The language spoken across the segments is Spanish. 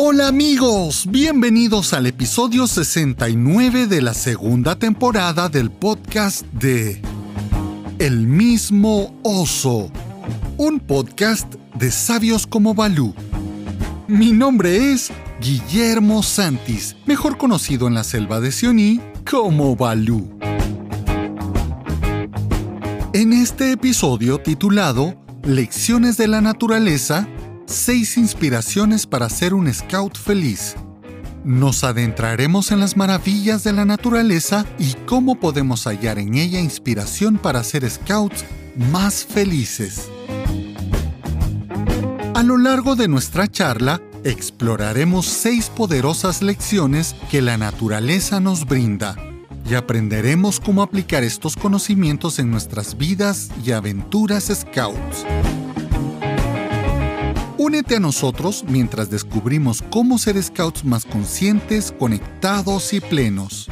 Hola amigos, bienvenidos al episodio 69 de la segunda temporada del podcast de El mismo oso, un podcast de sabios como Balú. Mi nombre es Guillermo Santis, mejor conocido en la selva de Sioní como Balú. En este episodio titulado Lecciones de la Naturaleza, seis inspiraciones para ser un scout feliz. Nos adentraremos en las maravillas de la naturaleza y cómo podemos hallar en ella inspiración para ser scouts más felices. A lo largo de nuestra charla, exploraremos seis poderosas lecciones que la naturaleza nos brinda y aprenderemos cómo aplicar estos conocimientos en nuestras vidas y aventuras scouts. Únete a nosotros mientras descubrimos cómo ser scouts más conscientes, conectados y plenos.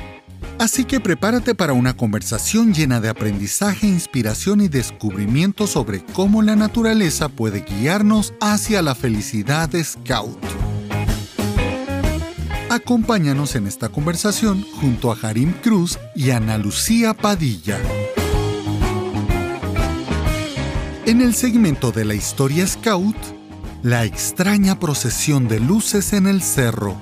Así que prepárate para una conversación llena de aprendizaje, inspiración y descubrimiento sobre cómo la naturaleza puede guiarnos hacia la felicidad scout. Acompáñanos en esta conversación junto a Harim Cruz y Ana Lucía Padilla. En el segmento de la historia Scout, la extraña procesión de luces en el cerro.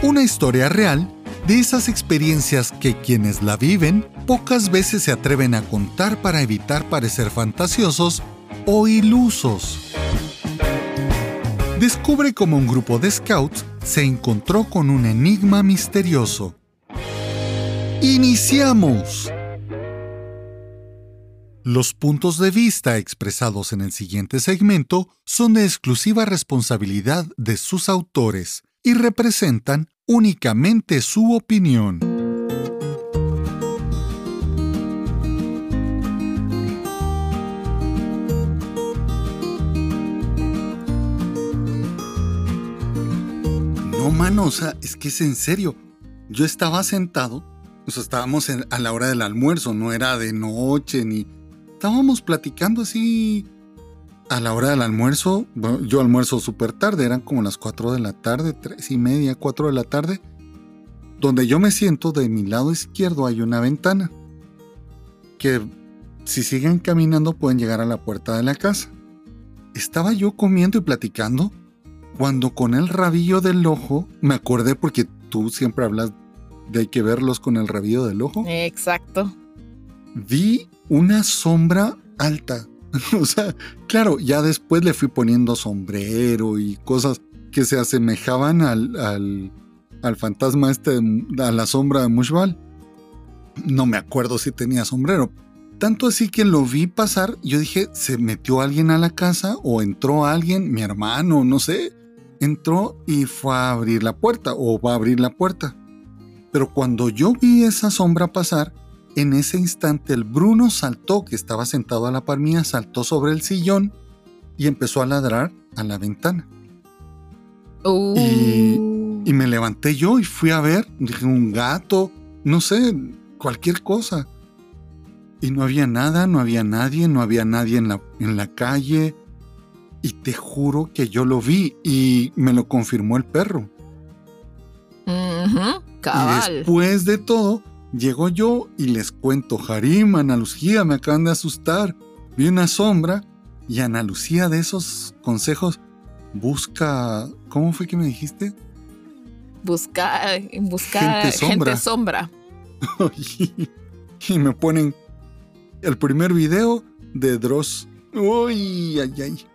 Una historia real de esas experiencias que quienes la viven pocas veces se atreven a contar para evitar parecer fantasiosos o ilusos. Descubre cómo un grupo de scouts se encontró con un enigma misterioso. ¡Iniciamos! Los puntos de vista expresados en el siguiente segmento son de exclusiva responsabilidad de sus autores y representan únicamente su opinión. No, mano, o sea, es que es en serio. Yo estaba sentado, o sea, estábamos a la hora del almuerzo, no era de noche ni... Estábamos platicando así a la hora del almuerzo, yo almuerzo súper tarde, eran como las 4 de la tarde, 3 y media, 4 de la tarde. Donde yo me siento, de mi lado izquierdo hay una ventana. Que si siguen caminando pueden llegar a la puerta de la casa. Estaba yo comiendo y platicando cuando con el rabillo del ojo, me acordé porque tú siempre hablas de hay que verlos con el rabillo del ojo. Exacto. Vi una sombra alta, o sea, claro, ya después le fui poniendo sombrero y cosas que se asemejaban al, al, fantasma este, a la sombra de Mushbal. No me acuerdo si tenía sombrero. Tanto así que lo vi pasar, yo dije, ¿se metió alguien a la casa o entró alguien, mi hermano, no sé? Entró y fue a abrir la puerta o va a abrir la puerta. Pero cuando yo vi esa sombra pasar, en ese instante el Bruno saltó, que estaba sentado a la par mía, saltó sobre el sillón y empezó a ladrar a la ventana. Y, uh. y, me levanté yo y fui a ver, dije un gato, no sé, cualquier cosa. Y no había nada, no había nadie, no había nadie en la, en la calle. Y te juro que yo lo vi y me lo confirmó el perro. Y después de todo, Llego yo y les cuento, Harim, Ana Lucía, me acaban de asustar. Vi una sombra y Ana Lucía de esos consejos busca, ¿cómo fue que me dijiste? Busca, busca gente sombra. y me ponen el primer video de Dross. Uy, ay, ay.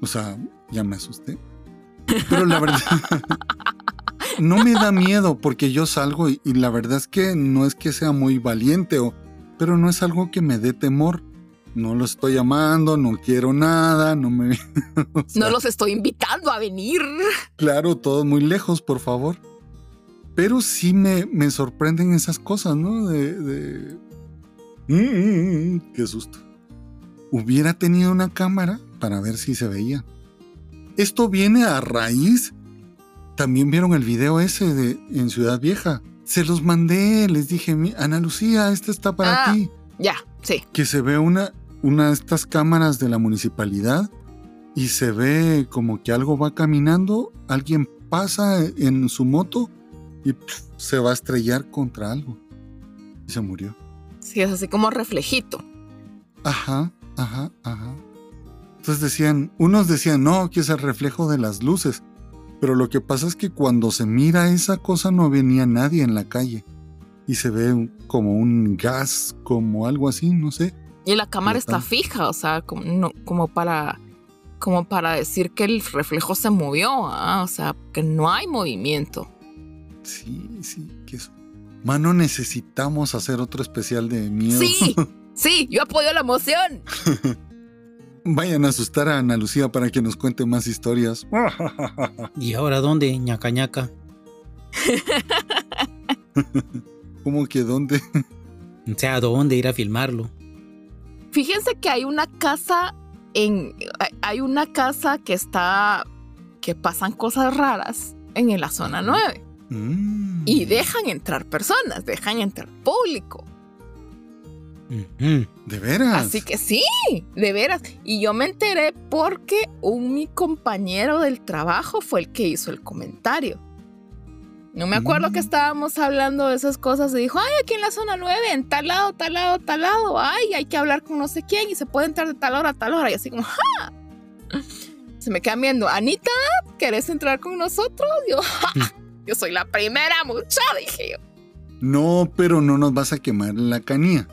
O sea, ya me asusté. Pero la verdad, no me da miedo porque yo salgo y, la verdad es que no es que sea muy valiente, o, pero no es algo que me dé temor. No los estoy llamando, no quiero nada, no me... no los estoy invitando a venir. Claro, todos muy lejos, por favor. Pero sí me, me sorprenden esas cosas, ¿no? De... de... Mm, mm, mm, qué susto. Hubiera tenido una cámara para ver si se veía. Esto viene a raíz también vieron el video ese de en Ciudad Vieja. Se los mandé, les dije, Ana Lucía, este está para ah, ti. Ya, sí. Que se ve una, una de estas cámaras de la municipalidad y se ve como que algo va caminando, alguien pasa en su moto y se va a estrellar contra algo. Y se murió. Sí, es así como reflejito. Ajá, ajá, ajá. Entonces decían, unos decían, no, que es el reflejo de las luces. Pero lo que pasa es que cuando se mira esa cosa no venía nadie en la calle. Y se ve como un gas, como algo así, no sé. Y la cámara está fija, o sea, como, como para como para decir que el reflejo se movió, ¿ah? o sea, que no hay movimiento. Sí, sí, que eso. Mano, necesitamos hacer otro especial de miedo. Sí, sí, yo apoyo la emoción. Vayan a asustar a Ana Lucía para que nos cuente más historias. ¿Y ahora dónde, ñaca ñaca? ¿Cómo que dónde? O sea, ¿dónde ir a filmarlo? Fíjense que hay una casa en. Hay una casa que está. que pasan cosas raras en la zona 9. Mm. Y dejan entrar personas, dejan entrar público. ¿De veras? Así que sí, de veras. Y yo me enteré porque un mi compañero del trabajo fue el que hizo el comentario. No me acuerdo que mm. estábamos hablando de esas cosas y dijo, ay, aquí en la zona 9, en tal lado, tal lado, tal lado, ay, hay que hablar con no sé quién y se puede entrar de tal hora a tal hora. Y así como, ¡ja! Se me quedan viendo, Anita, ¿querés entrar con nosotros? Yo, Yo soy la primera mucha, dije yo. No, pero no nos vas a quemar la canilla.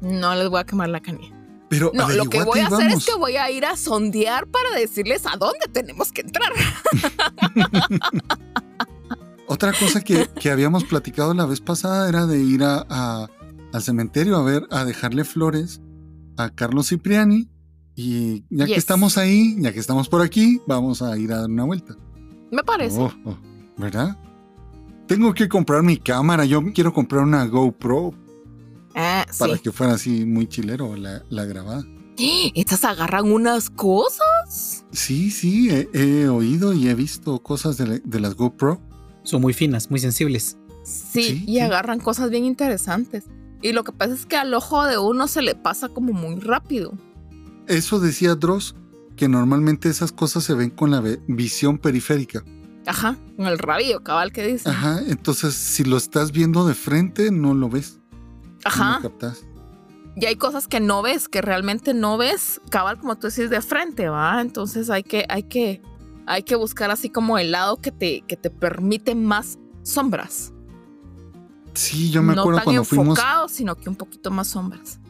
No les voy a quemar la canilla. Pero no, lo que voy a hacer es que voy a ir a sondear para decirles a dónde tenemos que entrar. Otra cosa que, habíamos platicado la vez pasada era de ir a, al cementerio a ver, a dejarle flores a Carlos Cipriani. Y ya que estamos ahí, ya que estamos por aquí, vamos a ir a dar una vuelta. Me parece. Oh, oh, ¿Verdad? Tengo que comprar mi cámara. Yo quiero comprar una GoPro. Ah, para que fuera así muy chilero la, la grabada. ¿Estas agarran unas cosas? Sí, sí, he, oído y he visto cosas de, las GoPro. Son muy finas, muy sensibles. Sí, y agarran cosas bien interesantes. Y lo que pasa es que al ojo de uno se le pasa como muy rápido. Eso decía Dross, que normalmente esas cosas se ven con la visión periférica. Ajá, con el rabillo cabal que dice. Ajá, entonces si lo estás viendo de frente, no lo ves. Ajá. captas. Y hay cosas que no ves, que realmente no ves, cabal, como tú decís, de frente, ¿va? Entonces hay que, hay que, hay que buscar así como el lado que te, que te permite más sombras. Sí, yo me acuerdo cuando fuimos. No sino que un poquito más sombras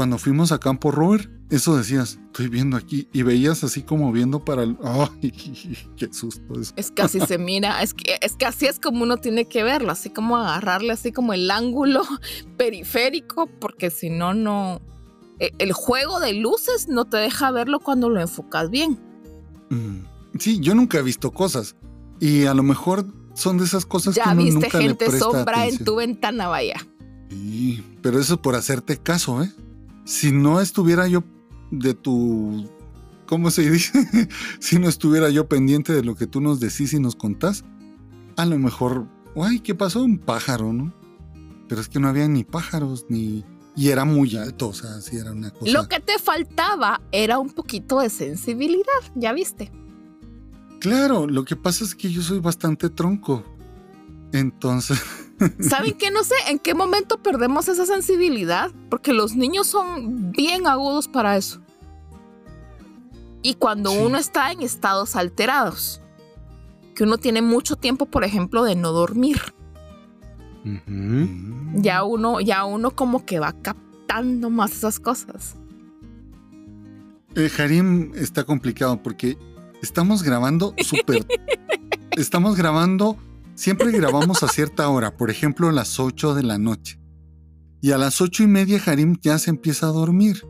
cuando fuimos a Campo Robert, eso decías, estoy viendo aquí, y veías así como viendo para el. ¡Ay! ¡Qué susto! Es, es que así se mira, es que, es que así es como uno tiene que verlo, así como agarrarle así como el ángulo periférico, porque si no, no. E, el juego de luces no te deja verlo cuando lo enfocas bien. Mm, sí, yo nunca he visto cosas. Y a lo mejor son de esas cosas que uno viste nunca gente le sombra en tu ventana, vaya. Sí, pero eso es por hacerte caso, ¿eh? Si no estuviera yo de tu, ¿cómo se dice? si no estuviera yo pendiente de lo que tú nos decís y nos contás, a lo mejor, ay, ¿qué pasó? Un pájaro, ¿no? Pero es que no había ni pájaros, ni... Y era muy alto, o sea, sí era una cosa... Lo que te faltaba era un poquito de sensibilidad, ya viste. Claro, lo que pasa es que yo soy bastante tronco. Entonces... ¿Saben qué? No sé en qué momento perdemos esa sensibilidad, porque los niños son bien agudos para eso. Y cuando uno está en estados alterados, que uno tiene mucho tiempo, por ejemplo, de no dormir, ya uno, ya uno como que va captando más esas cosas. Eh, Harim está complicado porque estamos grabando súper. estamos grabando Siempre grabamos a cierta hora, por ejemplo a las 8 de la noche. Y a las ocho y media Harim ya se empieza a dormir.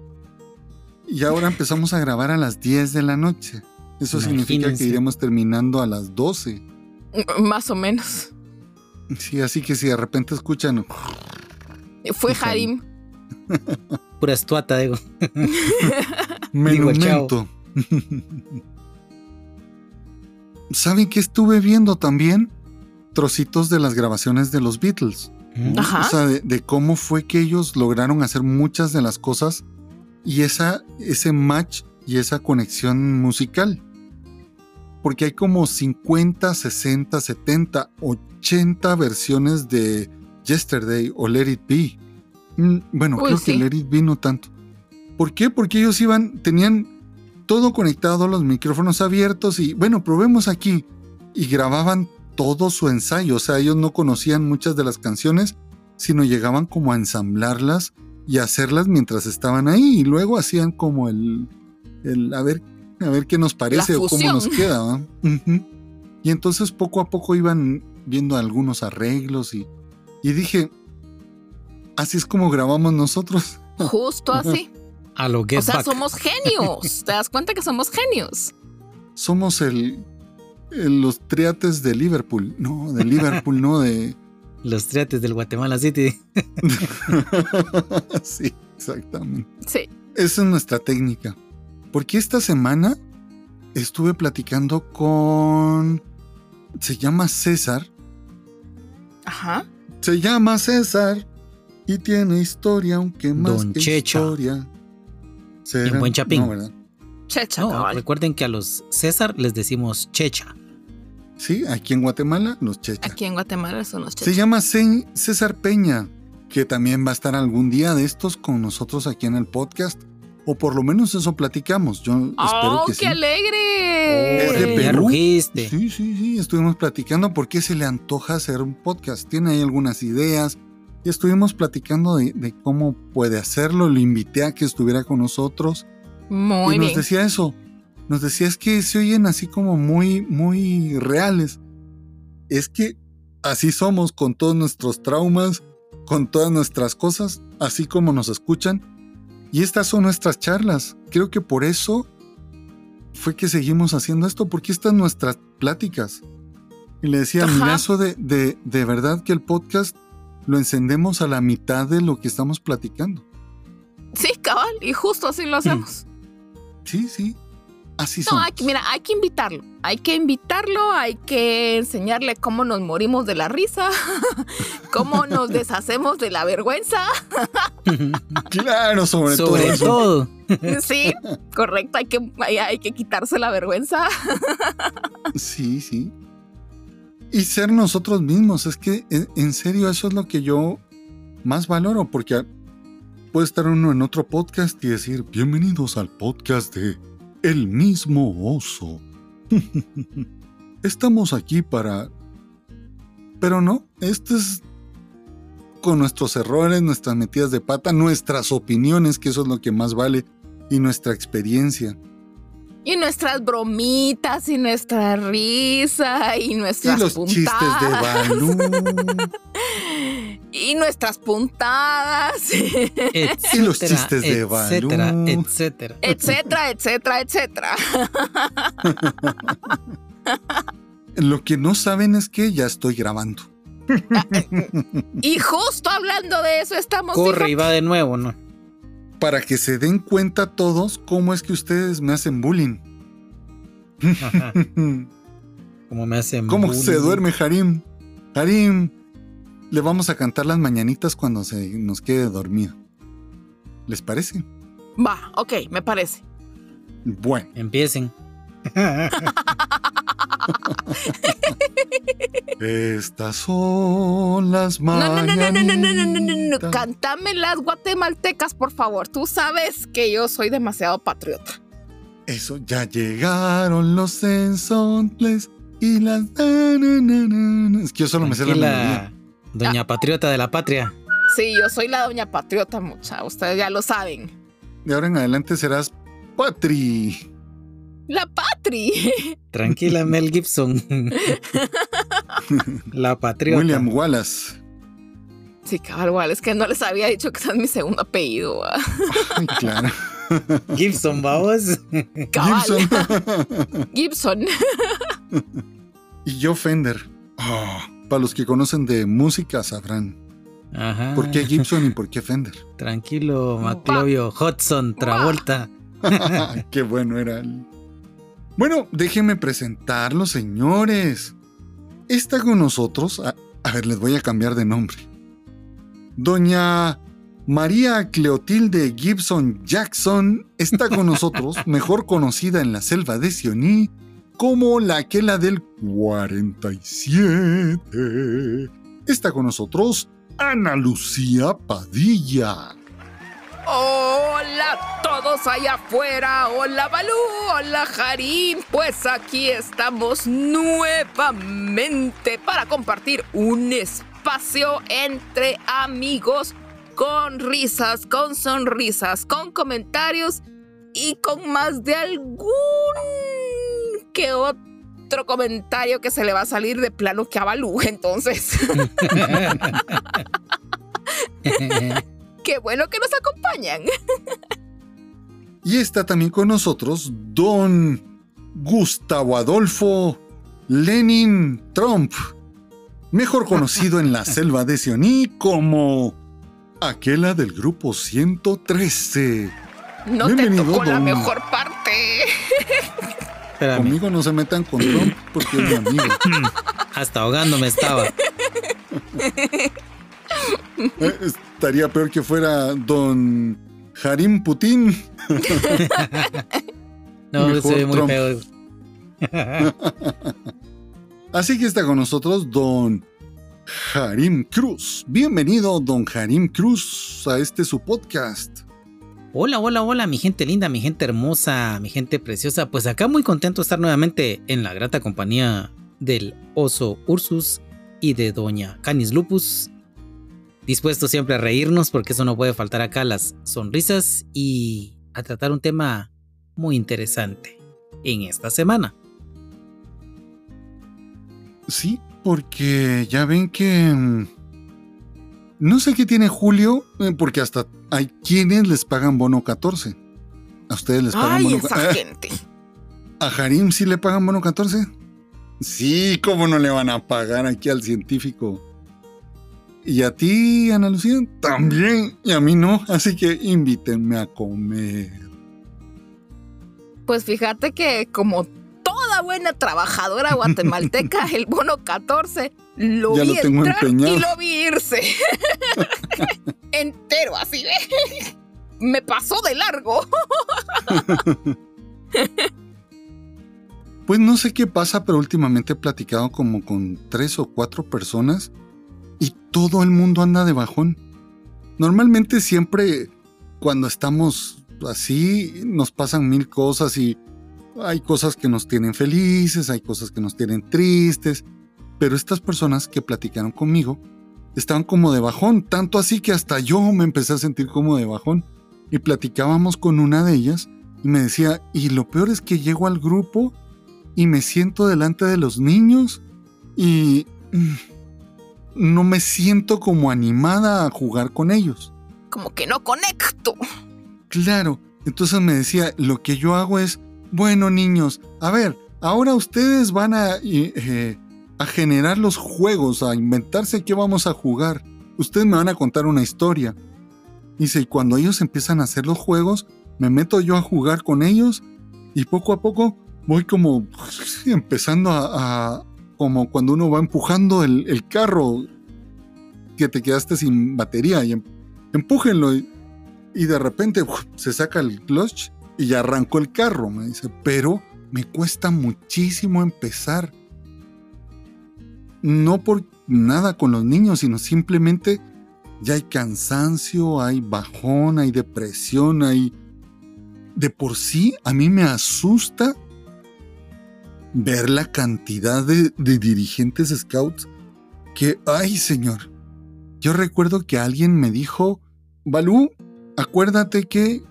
Y ahora empezamos a grabar a las 10 de la noche. Eso significa que iremos terminando a las 12. Más o menos. Sí, así que si de repente escuchan... Fue Harim. Pura estuata, digo. Menumento. ¿Saben qué estuve viendo también? Trocitos de las grabaciones de los Beatles. O sea, de, cómo fue que ellos lograron hacer muchas de las cosas y esa, ese match y esa conexión musical. Porque hay como 50, 60, 70, 80 versiones de Yesterday o Let It Be. Mm, bueno, Uy, creo sí. que Let It Be no tanto. ¿Por qué? Porque ellos iban, tenían todo conectado, los micrófonos abiertos y bueno, probemos aquí. Y grababan todo su ensayo. O sea, ellos no conocían muchas de las canciones, sino llegaban como a ensamblarlas y a hacerlas mientras estaban ahí. Y luego hacían como el, el a ver, a ver qué nos parece o cómo nos queda. Ujú. Y entonces poco a poco iban viendo algunos arreglos y, y dije, así es como grabamos nosotros. Justo así. A lo Get o sea, Back. somos genios. ¿Te das cuenta que somos genios? Somos el- los triates de Liverpool. No, de Liverpool, no de... Los triates del Guatemala City. sí, exactamente. Sí. Esa es nuestra técnica. Porque esta semana estuve platicando con... Se llama César. Ajá. Se llama César. Y tiene historia, aunque más Don que Checho. historia. ¿Será? buen chapín. No, ¿verdad? Checha, No, recuerden que a los César les decimos Checha. Sí, aquí en Guatemala, los chechas. Aquí en Guatemala son los Se chechas. llama Ce- César Peña, que también va a estar algún día de estos con nosotros aquí en el podcast. O por lo menos eso platicamos. Yo espero ¡Oh, que qué sí. alegre! Es de Perú. Sí, sí, sí, estuvimos platicando por qué se le antoja hacer un podcast. Tiene ahí algunas ideas y estuvimos platicando de, de cómo puede hacerlo. Lo invité a que estuviera con nosotros Muy y nos bien. decía eso. Nos decía es que se oyen así como muy, muy reales. Es que así somos con todos nuestros traumas, con todas nuestras cosas, así como nos escuchan. Y estas son nuestras charlas. Creo que por eso fue que seguimos haciendo esto, porque estas nuestras pláticas. Y le decía, Ajá. mira, eso de, de, de verdad que el podcast lo encendemos a la mitad de lo que estamos platicando. Sí, cabal. Y justo así lo hacemos. Sí, sí. Así No, hay que- mira, hay que invitarlo. Hay que invitarlo, hay que enseñarle cómo nos morimos de la risa, cómo nos deshacemos de la vergüenza. Claro, sobre, todo Sobre todo. Sí, correcto, hay que, hay, hay que quitarse la vergüenza. Sí, sí. Y ser nosotros mismos. Es que, en, en serio, eso es lo que yo más valoro, porque puede estar uno en otro podcast y decir, bienvenidos al podcast de El mismo oso. Estamos aquí para... Pero no, este es con nuestros errores, nuestras metidas de pata, nuestras opiniones, que eso es lo que más vale, y nuestra experiencia. Y nuestras bromitas, y nuestra risa, y Y nuestras los chistes de puntadas. Balú. Y nuestras puntadas, etcétera, Y los chistes de etcétera, Balú. etcétera. etcétera, etcétera, etcétera. Lo que no saben es que ya estoy grabando. Y justo hablando de eso estamos. Corre y va de nuevo, ¿no? Para que se den cuenta todos cómo es que ustedes me hacen bullying. Ajá. Como me hacen. ¿Cómo bullying. se duerme Harim? Harim, le vamos a cantar las mañanitas cuando se nos quede dormido. ¿Les parece? Va, ok, me parece. Bueno, Empiecen. estas son las No, no, no, no, no, no, no, no, no, no, no. mañanitas. Cántame las guatemaltecas, por favor. Tú sabes que yo soy demasiado patriota. Eso, ya llegaron los ensontles y las... na, na, na, na, na. Es que yo solo me sé la melodía. Doña Patriota de la Patria. Sí, yo soy la doña patriota, mucha. Ustedes ya lo saben. De ahora en adelante serás Patri. La patri. Tranquila, Mel Gibson. la Patriota. William Wallace. Sí, cabal, es que no les había dicho que ese es mi segundo apellido. Ay, claro. Gibson, vamos. Cabal. Gibson. Gibson. y yo Fender. Ah, para los que conocen de música sabrán. Ajá. ¿Por qué Gibson y por qué Fender? Tranquilo, Maclovio, Hudson, Travolta. qué bueno era. el- Bueno, déjenme presentarlos, señores. Está con nosotros. A, a ver, les voy a cambiar de nombre. Doña María Cleotilde Gibson Jackson está con nosotros, mejor conocida en la selva de Sioní como la aquela del 47. Está con nosotros Ana Lucía Padilla. Hola a todos allá afuera, hola Balú, hola Harim, pues aquí estamos nuevamente para compartir un espacio entre amigos con risas, con sonrisas, con comentarios y con más de algún que otro comentario que se le va a salir de plano que a Balú, entonces. Qué bueno que nos acompañan. y está también con nosotros don Gustavo Adolfo Lenin Trump, mejor conocido en la selva de Sioní como aquella del grupo 113. No te tocó la mejor parte. Conmigo no se metan con Trump porque es mi amigo. Hasta ahogándome estaba. Estaría peor que fuera don Harim Putin. no, se ve muy feo. Así que está con nosotros don Harim Cruz. Bienvenido, don Harim Cruz, a este su podcast. Hola, hola, hola, mi gente linda, mi gente hermosa, mi gente preciosa. Pues acá muy contento de estar nuevamente en la grata compañía del oso Ursus y de doña Canis Lupus dispuesto siempre a reírnos porque eso no puede faltar acá, las sonrisas y a tratar un tema muy interesante en esta semana. Sí, porque ya ven que... Mm, no sé qué tiene Julio, eh, porque hasta hay quienes les pagan bono 14. A ustedes les pagan Ay, bono esa gente. ¿A Harim sí le pagan bono 14? Sí, ¿cómo no le van a pagar aquí al científico? Y a ti, Ana Lucía, también. Y a mí no. Así que invítenme a comer. Pues fíjate que como toda buena trabajadora guatemalteca, el bono 14 lo ya vi lo tengo entrar empeñado. y lo vi irse. Entero, así ve. Me pasó de largo. Pues no sé qué pasa, pero últimamente he platicado como con tres o cuatro personas y todo el mundo anda de bajón. Normalmente siempre cuando estamos así nos pasan mil cosas y hay cosas que nos tienen felices, hay cosas que nos tienen tristes, pero estas personas que platicaron conmigo estaban como de bajón, tanto así que hasta yo me empecé a sentir como de bajón y platicábamos con una de ellas y me decía, y lo peor es que llego al grupo y me siento delante de los niños y mm, no me siento como animada a jugar con ellos. Como que no conecto. Claro, entonces me decía, lo que yo hago es, bueno niños, a ver, ahora ustedes van a, eh, a generar los juegos, a inventarse qué vamos a jugar. Ustedes me van a contar una historia. Dice, y cuando ellos empiezan a hacer los juegos, me meto yo a jugar con ellos y poco a poco voy como empezando a, a como cuando uno va empujando el, carro que te quedaste sin batería y em, empújenlo y, de repente se saca el clutch y ya arrancó el carro, me dice, pero me cuesta muchísimo empezar. No por nada con los niños, sino simplemente ya hay cansancio, hay bajón, hay depresión, hay... De por sí a mí me asusta ver la cantidad de, dirigentes scouts que, ay señor, yo recuerdo que alguien me dijo, Balú, acuérdate que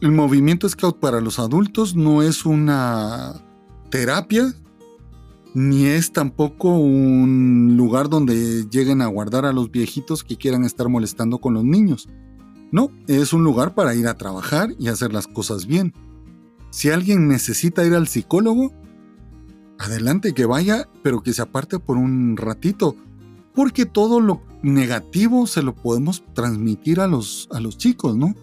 el movimiento scout para los adultos no es una terapia, ni es tampoco un lugar donde lleguen a guardar a los viejitos que quieran estar molestando con los niños. No, es un lugar para ir a trabajar y hacer las cosas bien. Si alguien necesita ir al psicólogo, adelante que vaya, pero que se aparte por un ratito, porque todo lo negativo se lo podemos transmitir a los, a los chicos, ¿no?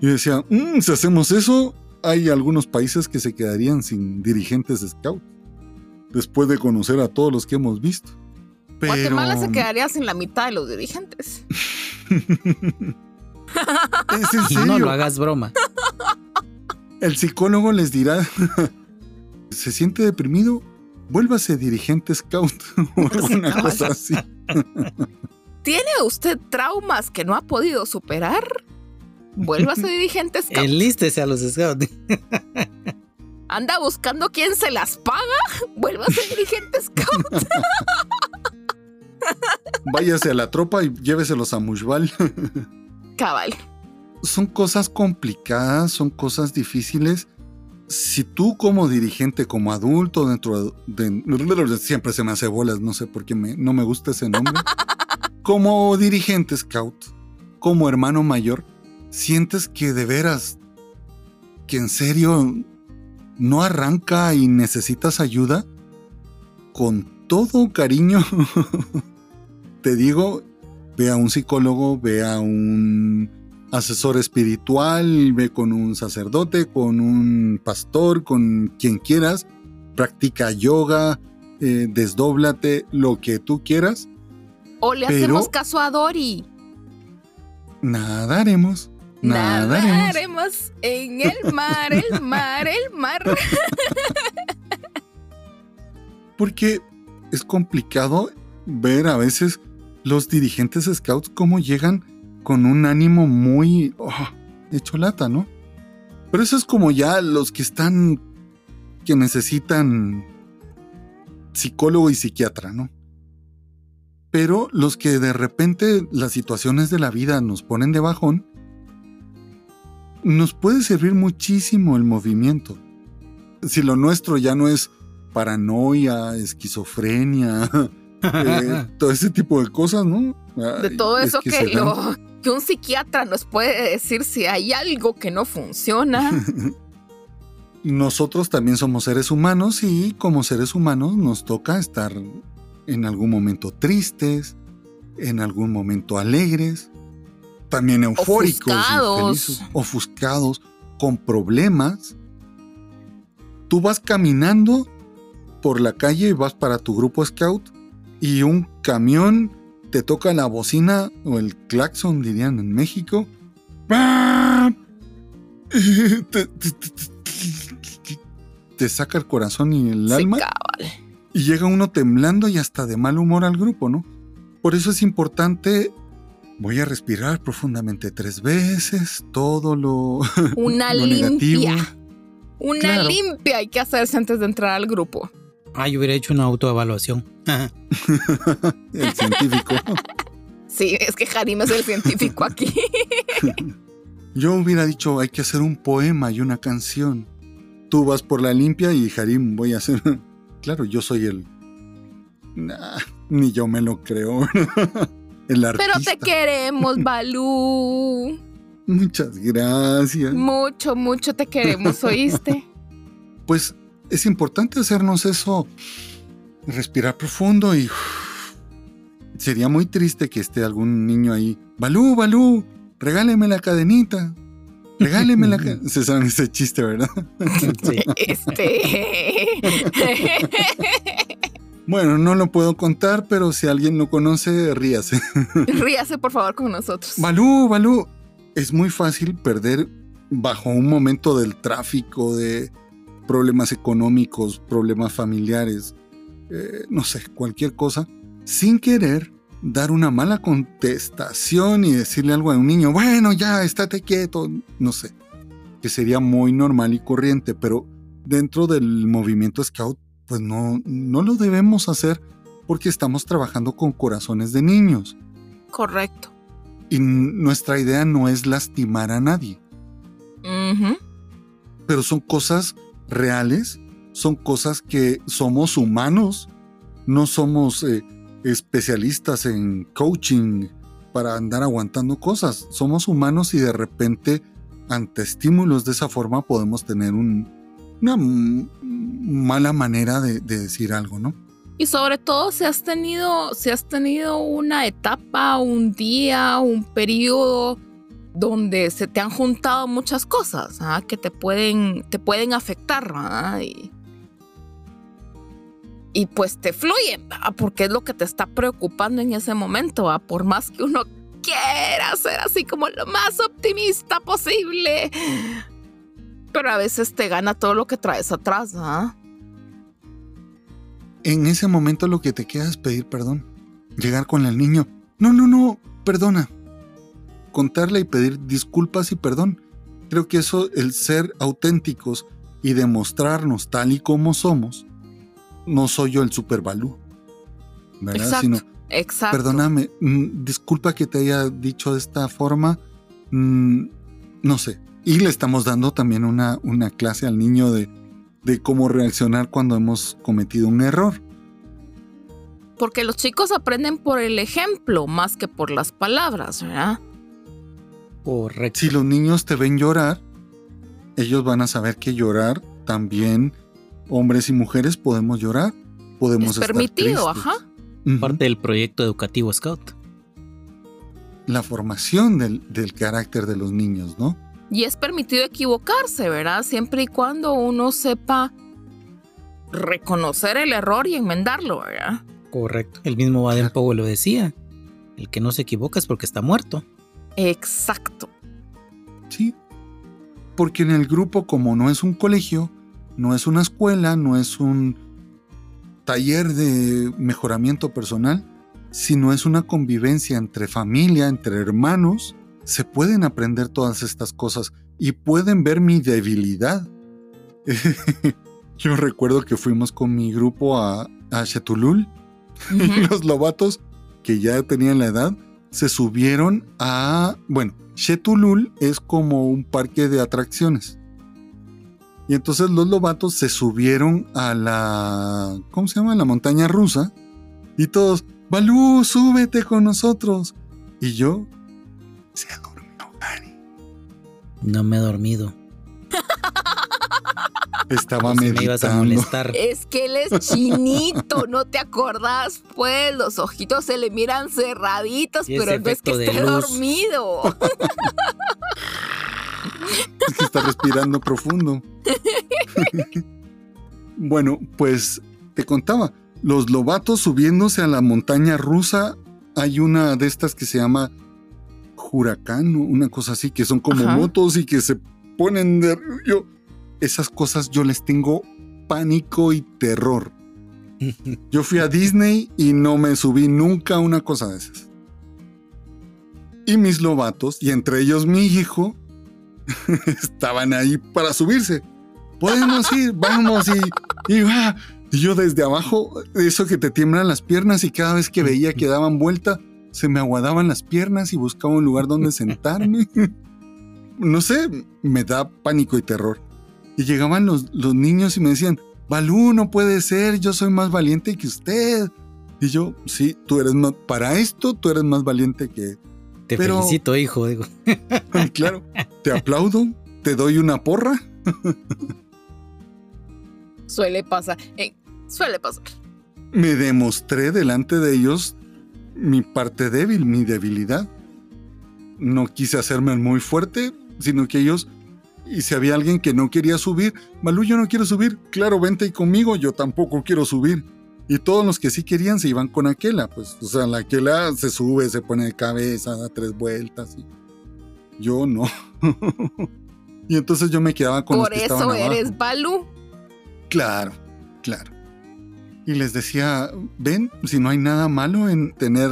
Y decía, mmm, si hacemos eso, hay algunos países que se quedarían sin dirigentes de scout, después de conocer a todos los que hemos visto. Pero... Guatemala se quedaría sin la mitad de los dirigentes. Y no lo hagas broma. El psicólogo les dirá, ¿se siente deprimido? Vuélvase dirigente scout o alguna cosa así. ¿Tiene usted traumas que no ha podido superar? Vuélvase dirigente scout. Enlístese a los scouts. ¿Anda buscando quién se las paga? Vuélvase dirigente scout. Váyase a la tropa y lléveselos a Mushbal. Cabal. Son cosas complicadas, son cosas difíciles. Si tú como dirigente, como adulto dentro de... Siempre se me hace bolas, no sé por qué no me gusta ese nombre. Como dirigente scout, como hermano mayor, sientes que de veras, que en serio no arranca y necesitas ayuda, con todo cariño, te digo, ve a un psicólogo, ve a un asesor espiritual, ve con un sacerdote, con un pastor, con quien quieras, practica yoga, eh, desdóblate, lo que tú quieras. O le hacemos caso a Dori. Nadaremos. Nadaremos. Nadaremos en el mar, el mar, el mar. Porque es complicado ver a veces los dirigentes scouts cómo llegan con un ánimo muy oh, hecho lata, ¿no? Pero eso es como ya los que están, que necesitan psicólogo y psiquiatra, ¿no? Pero los que de repente las situaciones de la vida nos ponen de bajón, nos puede servir muchísimo el movimiento. Si lo nuestro ya no es paranoia, esquizofrenia, eh, todo ese tipo de cosas, ¿no? de todo eso que, que un psiquiatra nos puede decir si hay algo que no funciona. Nosotros también somos seres humanos y como seres humanos nos toca estar en algún momento tristes, en algún momento alegres, también eufóricos, ofuscados, ofuscados con problemas. Tú vas caminando por la calle y vas para tu grupo scout y un camión te toca la bocina o el claxon, dirían en México. Te, saca el corazón y el alma. Y llega uno temblando y hasta de mal humor al grupo, ¿no? Por eso es importante. Voy a respirar profundamente tres veces, todo lo. Una limpia. Una limpia hay que hacerse antes de entrar al grupo. Ah, yo hubiera hecho una autoevaluación. el científico. Sí, es que Harim es el científico aquí. yo hubiera dicho, hay que hacer un poema y una canción. Tú vas por la limpia y Harim voy a hacer... Claro, yo soy el... ni yo me lo creo. el artista. Pero te queremos, Balú. Muchas gracias. Mucho, mucho te queremos, ¿oíste? Pues es importante hacernos eso, respirar profundo y sería muy triste que esté algún niño ahí. Balú, Balú, regáleme la cadenita. Regáleme la cadenita. Se saben ese chiste, ¿verdad? Este. Bueno, no lo puedo contar, pero si alguien lo conoce, ríase. Ríase, por favor, con nosotros. Balú, Balú. Es muy fácil perder bajo un momento del tráfico, de, problemas económicos, problemas familiares, eh, no sé, cualquier cosa, sin querer dar una mala contestación y decirle algo a un niño, bueno, ya, estate quieto, no sé, que sería muy normal y corriente, pero dentro del movimiento scout, pues no, no lo debemos hacer porque estamos trabajando con corazones de niños. Correcto. Y nuestra idea no es lastimar a nadie. Pero son cosas reales, son cosas que somos humanos, no somos eh, especialistas en coaching para andar aguantando cosas, somos humanos y de repente ante estímulos de esa forma podemos tener una mala manera de, de, decir algo, ¿no? Y sobre todo si has tenido, si has tenido una etapa, un día, un periodo donde se te han juntado muchas cosas ¿ah? que te pueden, te pueden afectar ¿ah? y, pues te fluyen porque es lo que te está preocupando en ese momento. ¿ah? Por más que uno quiera ser así como lo más optimista posible. Pero a veces te gana todo lo que traes atrás, ¿ah? En ese momento lo que te queda es pedir perdón. Llegar con el niño. No, no, no, perdona. Contarle y pedir disculpas y perdón. Creo que eso, el ser auténticos y demostrarnos tal y como somos, no soy yo el supervalú. ¿Verdad? Exacto, Sino, exacto. perdóname, mm, disculpa que te haya dicho de esta forma. mm, no sé. Y le estamos dando también una, una clase al niño de, de cómo reaccionar cuando hemos cometido un error. Porque los chicos aprenden por el ejemplo más que por las palabras, ¿verdad? Correcto. Si los niños te ven llorar, ellos van a saber que llorar también, hombres y mujeres podemos llorar, podemos Es estar permitido, tristes. ajá. Parte del proyecto educativo Scout. La formación del, del carácter de los niños, ¿no? Y es permitido equivocarse, ¿verdad? Siempre y cuando uno sepa reconocer el error y enmendarlo, ¿verdad? Correcto. El mismo Baden Powell lo decía. El que no se equivoca es porque está muerto. Exacto. Sí. Porque en el grupo, como no es un colegio, no es una escuela, no es un taller de mejoramiento personal, sino es una convivencia entre familia, entre hermanos, se pueden aprender todas estas cosas y pueden ver mi debilidad. Yo recuerdo que fuimos con mi grupo a, a Chetulul los lobatos, que ya tenían la edad, se subieron a... Bueno, Chetulul es como un parque de atracciones. Y entonces los lobatos se subieron a la... ¿Cómo se llama? La montaña rusa. Y todos, Balú, súbete con nosotros. Y yo... Se durmió Gary. No me he dormido. Estaba si me ibas a molestar. Es que él es chinito, ¿no te acordás? Pues los ojitos se le miran cerraditos, pero no es que esté luz. dormido. Es que está respirando profundo. bueno, pues te contaba, los lobatos subiéndose a la montaña rusa, hay una de estas que se llama huracán, o una cosa así, que son como Ajá. motos y que se ponen de... Yo, esas cosas yo les tengo pánico y terror. Yo fui a Disney y no me subí nunca a una cosa de esas. Y mis lobatos, y entre ellos mi hijo, estaban ahí para subirse. Podemos ir, vamos, y, y, va. Y yo desde abajo, eso que te tiemblan las piernas y cada vez que veía que daban vuelta, se me aguadaban las piernas y buscaba un lugar donde sentarme. No sé, me da pánico y terror. Y llegaban los, los niños y me decían, Balú, no puede ser, yo soy más valiente que usted. Y yo, sí, tú eres más, para esto tú eres más valiente que... Te pero- felicito, hijo. Digo. claro, te aplaudo, te doy una porra. Suele pasar. eh, suele pasar. Me demostré delante de ellos mi parte débil, mi debilidad. No quise hacerme muy fuerte, sino que ellos, y si había alguien que no quería subir, Malú, yo no quiero subir, claro, vente ahí conmigo, yo tampoco quiero subir. Y todos los que sí querían se iban con Aquela, pues, o sea, la Aquela se sube, se pone de cabeza, da tres vueltas, y yo no. y entonces yo me quedaba con Por los que eso estaban abajo. eres Balú. Claro, claro. Y les decía, ven, si no hay nada malo en tener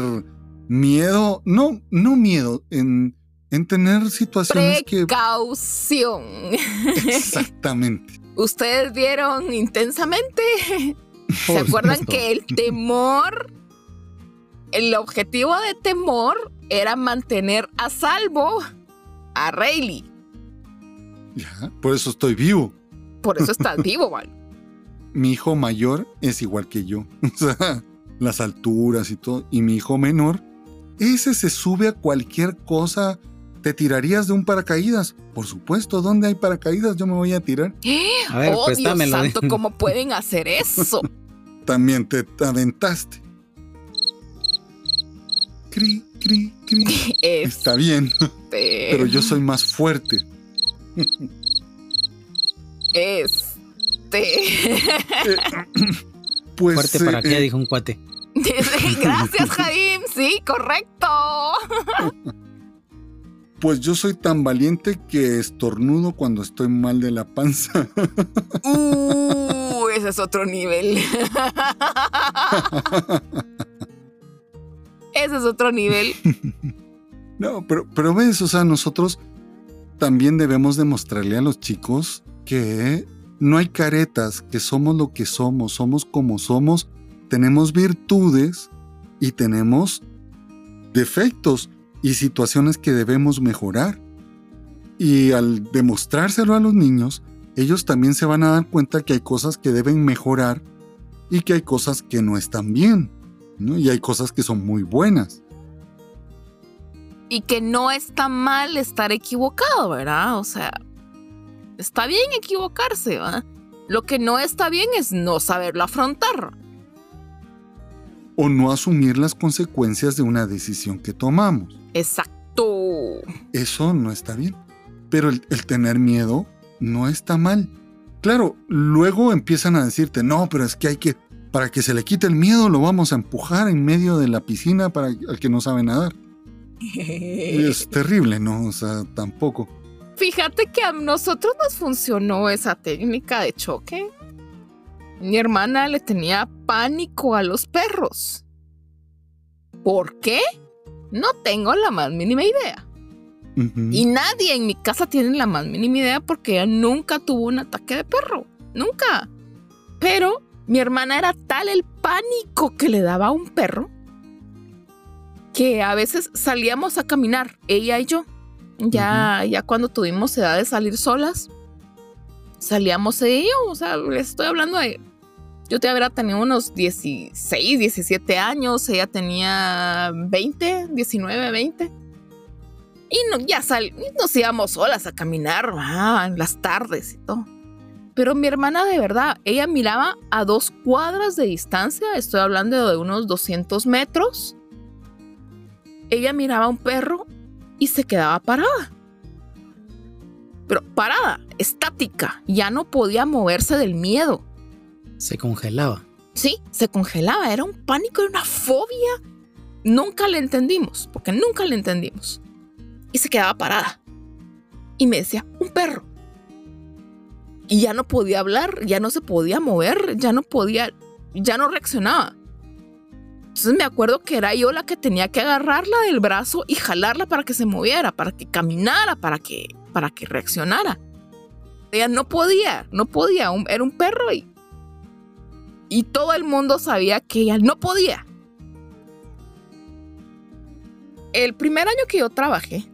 miedo, no, no miedo, en, en tener situaciones que... Precaución. Exactamente. Ustedes vieron intensamente. ¿Se acuerdan que el temor, el objetivo de temor era mantener a salvo a Rayleigh? Ya, por eso estoy vivo. Por eso estás vivo, Balú. Mi hijo mayor es igual que yo. O sea, las alturas y todo. Y mi hijo menor, ese se sube a cualquier cosa. ¿Te tirarías de un paracaídas? Por supuesto, ¿dónde hay paracaídas? Yo me voy a tirar. A ver, oh, Dios santo, ¿cómo pueden hacer eso? También te aventaste. Cri, cri, cri. Está bien, Este, pero yo soy más fuerte. Este. Pues, Fuerte para eh, qué, eh, dijo un cuate. Gracias, Jaim. Sí, correcto. Pues yo soy tan valiente que estornudo cuando estoy mal de la panza. Uh, ese es otro nivel. ese es otro nivel. No, pero, pero ves, o sea, nosotros también debemos demostrarle a los chicos que no hay caretas, que somos lo que somos, somos como somos, tenemos virtudes y tenemos defectos y situaciones que debemos mejorar. Y al demostrárselo a los niños, ellos también se van a dar cuenta que hay cosas que deben mejorar y que hay cosas que no están bien, y hay cosas que son muy buenas. Y que no está mal estar equivocado, ¿verdad? O sea, está bien equivocarse, ¿verdad? Lo que no está bien es no saberlo afrontar. O no asumir las consecuencias de una decisión que tomamos. Exacto. Eso no está bien. Pero el, tener miedo no está mal. Claro, luego empiezan a decirte, no, pero es que hay que, para que se le quite el miedo, lo vamos a empujar en medio de la piscina para el que no sabe nadar. es terrible, ¿no? O sea, tampoco. Fíjate que a nosotros nos funcionó esa técnica de choque. Mi hermana le tenía pánico a los perros. ¿Por qué? No tengo la más mínima idea. Y nadie en mi casa tiene la más mínima idea porque ella nunca tuvo un ataque de perro. Nunca. Pero mi hermana era tal el pánico que le daba a un perro que a veces salíamos a caminar, ella y yo. Ya, ya cuando tuvimos edad de salir solas, salíamos ella, o sea, les estoy hablando de. Yo te habría tenido unos 16, 17 años, ella tenía 20, 19, 20. Y no, ya sal, nos íbamos solas a caminar en las tardes y todo. Pero mi hermana de verdad, ella miraba a dos cuadras de distancia, estoy hablando de unos 200 metros. Ella miraba a un perro y se quedaba parada. Pero parada, estática, ya no podía moverse del miedo. Se congelaba. Sí, se congelaba, era un pánico, era una fobia. Nunca le entendimos, porque nunca le entendimos. Y se quedaba parada. Y me decía, un perro. Y ya no podía hablar, ya no se podía mover, ya no podía, ya no reaccionaba. Entonces me acuerdo que era yo la que tenía que agarrarla del brazo y jalarla para que se moviera, para que caminara, para que, para que reaccionara. Ella no podía, no podía, era un perro y, y todo el mundo sabía que ella no podía. El primer año que yo trabajé,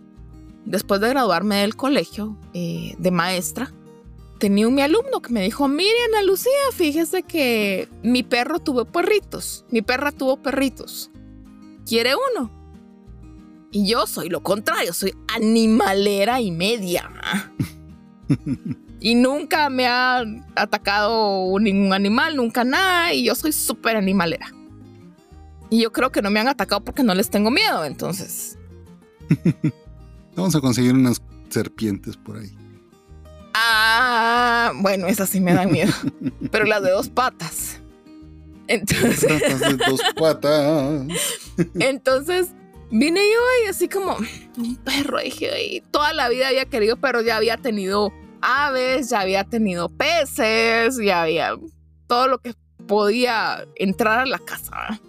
después de graduarme del colegio eh, de maestra, tenía un mi alumno que me dijo, mire Ana Lucía, fíjese que mi perro tuvo perritos, mi perra tuvo perritos. ¿Quiere uno? Y yo soy lo contrario, soy animalera y media. y nunca me ha atacado ningún animal, nunca nada, y yo soy súper animalera. Y yo creo que no me han atacado porque no les tengo miedo, entonces. Vamos a conseguir unas serpientes por ahí. Ah, bueno, esas sí me dan miedo. Pero las de dos patas. Entonces. de dos patas. Entonces, vine yo y así como un perro. Dije, y toda la vida había querido, pero ya había tenido aves, ya había tenido peces, ya había todo lo que podía entrar a la casa.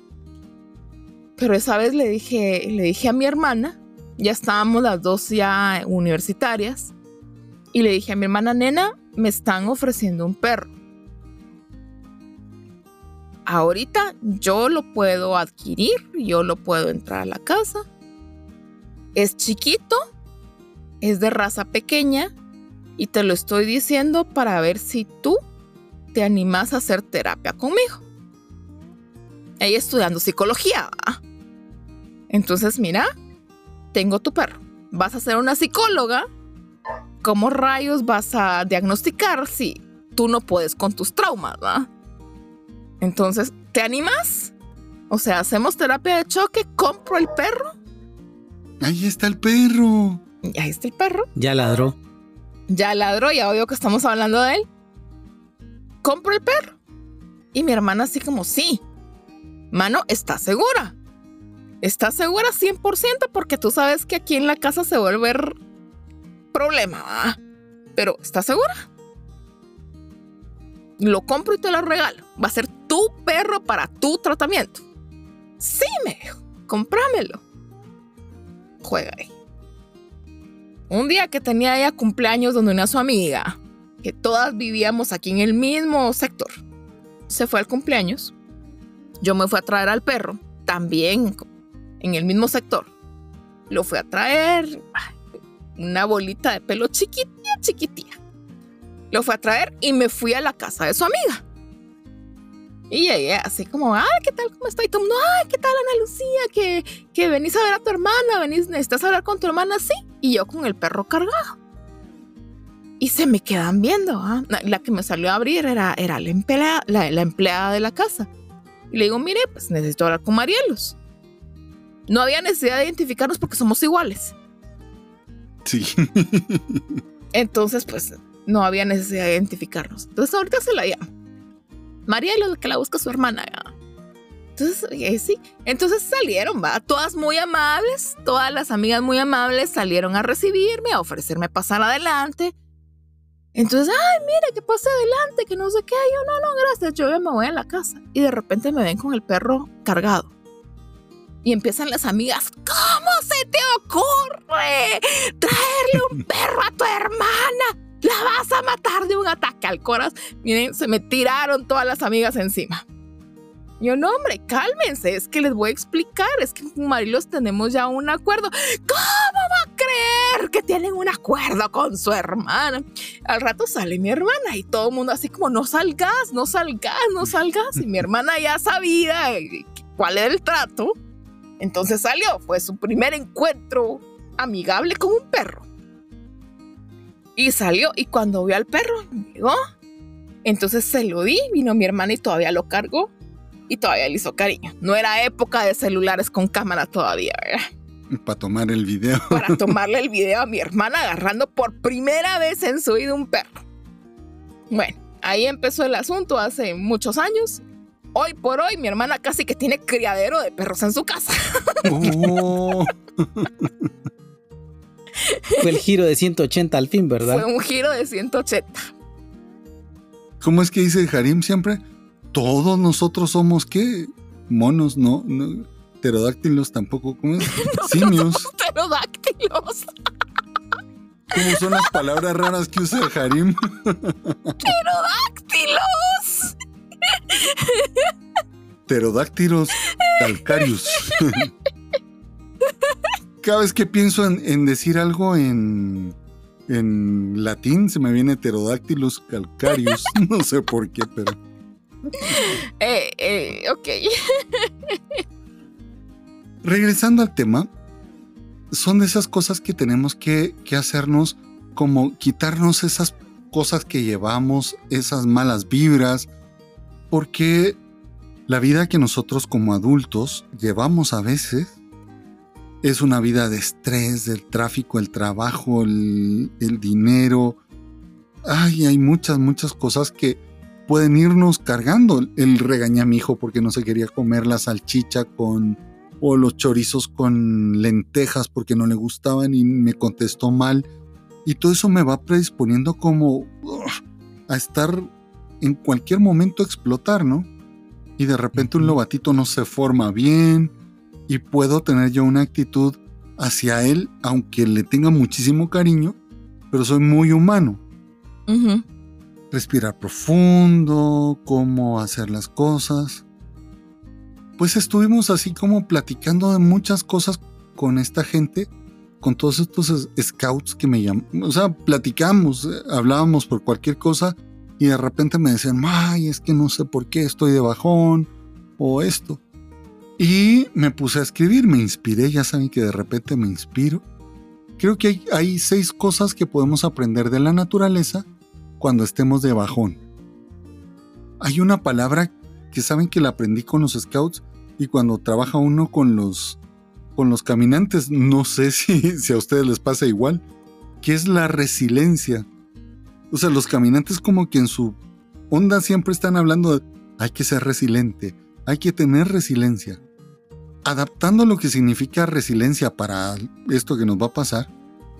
Pero esa vez le dije, le dije a mi hermana, ya estábamos las dos ya universitarias y le dije a mi hermana, nena, me están ofreciendo un perro. Ahorita yo lo puedo adquirir, yo lo puedo entrar a la casa. Es chiquito, es de raza pequeña y te lo estoy diciendo para ver si tú te animas a hacer terapia conmigo. Ella estudiando psicología. Entonces, mira, tengo tu perro. Vas a ser una psicóloga ¿cómo rayos vas a diagnosticar si tú no puedes con tus traumas. Entonces, ¿te animas? O sea, hacemos terapia de choque, compro el perro. Ahí está el perro. ahí está el perro. Ya ladró. Ya ladró, ya obvio que estamos hablando de él. Compro el perro. Y mi hermana así como, sí. Mano, ¿estás segura? ¿Estás segura 100% porque tú sabes que aquí en la casa se vuelve problema, Pero, ¿estás segura? Lo compro y te lo regalo. Va a ser tu perro para tu tratamiento. Sí, me dijo. Juega ahí. Un día que tenía ella cumpleaños donde una su amiga, que todas vivíamos aquí en el mismo sector, se fue al cumpleaños. Yo me fui a traer al perro, también en el mismo sector. Lo fui a traer, una bolita de pelo chiquitilla, chiquitilla. Lo fui a traer y me fui a la casa de su amiga. Y llegué así como, ay, ¿qué tal? ¿Cómo está? Y todo el mundo, ay, ¿qué tal, Ana Lucía? Que, que venís a ver a tu hermana, venís, necesitas hablar con tu hermana, sí. Y yo con el perro cargado. Y se me quedan viendo. ¿ah? La que me salió a abrir era, era la, empleada, la, la empleada de la casa. Y le digo, mire, pues necesito hablar con Marielos. No había necesidad de identificarnos porque somos iguales. Sí. Entonces, pues no había necesidad de identificarnos. Entonces ahorita se la llama. María lo que la busca su hermana. Entonces, eh, sí. Entonces salieron, va. Todas muy amables, todas las amigas muy amables salieron a recibirme, a ofrecerme pasar adelante. Entonces, ay, mira, que pase adelante, que no sé qué. Yo, no, no, gracias, yo ya me voy a la casa. Y de repente me ven con el perro cargado. Y empiezan las amigas, ¿cómo se te ocurre traerle un perro a tu hermana? La vas a matar de un ataque al corazón. Miren, se me tiraron todas las amigas encima. Yo, no, hombre, cálmense, es que les voy a explicar, es que con Marilos tenemos ya un acuerdo. ¿Cómo va a creer que tienen un acuerdo con su hermana? Al rato sale mi hermana y todo el mundo así como, no salgas, no salgas, no salgas. Y mi hermana ya sabía cuál era el trato. Entonces salió, fue su primer encuentro amigable con un perro. Y salió, y cuando vio al perro, llegó. Entonces se lo di, vino mi hermana y todavía lo cargó y todavía le hizo cariño. No era época de celulares con cámara todavía, ¿verdad? Para tomar el video. Para tomarle el video a mi hermana agarrando por primera vez en su vida un perro. Bueno, ahí empezó el asunto hace muchos años Hoy por hoy, mi hermana casi que tiene criadero de perros en su casa. Oh. Fue el giro de 180 al fin, ¿verdad? Fue un giro de 180. ¿Cómo es que dice Harim siempre? Todos nosotros somos qué? Monos, no, pterodáctilos tampoco, ¿cómo es? Simios. pterodáctilos. ¿Cómo son las palabras raras que usa Harim? Pterodáctilos. Pterodáctilos calcarius. Cada vez que pienso en, decir algo en, en latín, se me viene pterodáctilos calcarius. No sé por qué, pero. Eh, eh, ok. Regresando al tema, son de esas cosas que tenemos que, que hacernos como quitarnos esas cosas que llevamos, esas malas vibras, porque la vida que nosotros como adultos llevamos a veces es una vida de estrés, del tráfico, el trabajo, el, dinero. Ay, hay muchas, muchas cosas que pueden irnos cargando. El regaña a mi hijo porque no se quería comer la salchicha con o los chorizos con lentejas porque no le gustaban y me contestó mal. Y todo eso me va predisponiendo como a estar en cualquier momento explotar, ¿no? Y de repente un lobatito no se forma bien y puedo tener yo una actitud hacia él, aunque le tenga muchísimo cariño, pero soy muy humano. Respirar profundo, cómo hacer las cosas. Pues estuvimos así como platicando de muchas cosas con esta gente, con todos estos scouts que me llaman. O sea, platicamos, eh, hablábamos por cualquier cosa y de repente me decían, ay, es que no sé por qué estoy de bajón o esto. Y me puse a escribir, me inspiré, ya saben que de repente me inspiro. Creo que hay, hay seis cosas que podemos aprender de la naturaleza cuando estemos de bajón. Hay una palabra que saben que la aprendí con los scouts y cuando trabaja uno con los, con los caminantes, no sé si, a ustedes les pasa igual, que es la resiliencia. O sea, los caminantes como que en su onda siempre están hablando de hay que ser resiliente, hay que tener resiliencia. Adaptando lo que significa resiliencia para esto que nos va a pasar,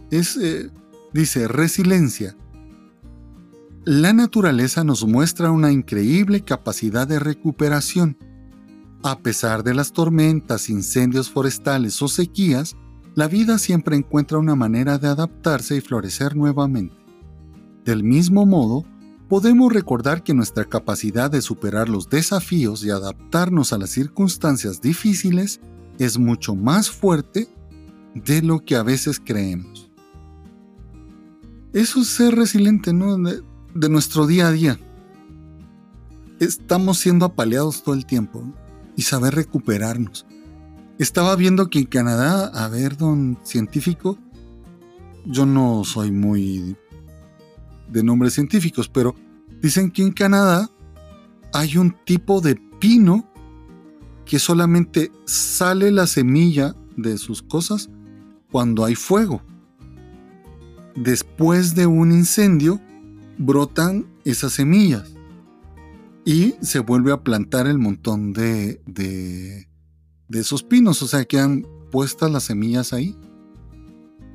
es, eh, dice, resiliencia. La naturaleza nos muestra una increíble capacidad de recuperación. A pesar de las tormentas, incendios forestales o sequías, la vida siempre encuentra una manera de adaptarse y florecer nuevamente. Del mismo modo, podemos recordar que nuestra capacidad de superar los desafíos y adaptarnos a las circunstancias difíciles es mucho más fuerte de lo que a veces creemos. Eso es ser resiliente, ¿no? De, de nuestro día a día. Estamos siendo apaleados todo el tiempo y saber recuperarnos. Estaba viendo que en Canadá, a ver, don científico, yo no soy muy de nombres científicos, pero dicen que en Canadá hay un tipo de pino que solamente sale la semilla de sus cosas cuando hay fuego. Después de un incendio, brotan esas semillas y se vuelve a plantar el montón de, de, esos pinos, o sea, quedan puestas las semillas ahí.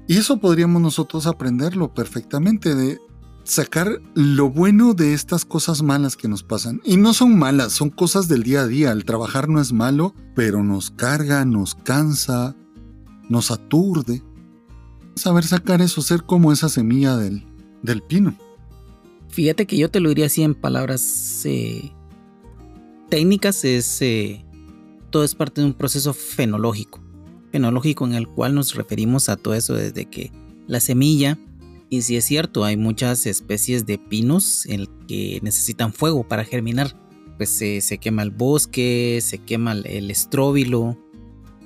Y eso podríamos nosotros aprenderlo perfectamente, de sacar lo bueno de estas cosas malas que nos pasan. Y no son malas, son cosas del día a día. El trabajar no es malo, pero nos carga, nos cansa, nos aturde. Saber sacar eso, ser como esa semilla del, del pino. Fíjate que yo te lo diría así en palabras eh, técnicas, es eh, todo es parte de un proceso fenológico. Fenológico en el cual nos referimos a todo eso desde que la semilla y si es cierto, hay muchas especies de pinos en que necesitan fuego para germinar. Pues se, quema el bosque, se quema el estróbilo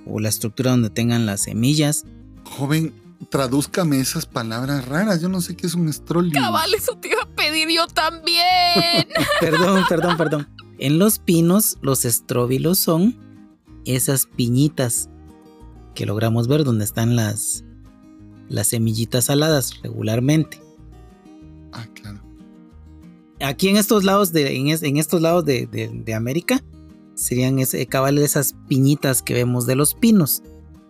o la estructura donde tengan las semillas. Joven, tradúzcame esas palabras raras. Yo no sé qué es un estróbilo. Cabal, eso te iba a pedir yo también. perdón, perdón, perdón. En los pinos, los estróbilos son esas piñitas que logramos ver donde están las, las semillitas saladas regularmente. Ah, claro. Aquí en estos lados de, en, estos lados de, América serían ese, cabal esas piñitas que vemos de los pinos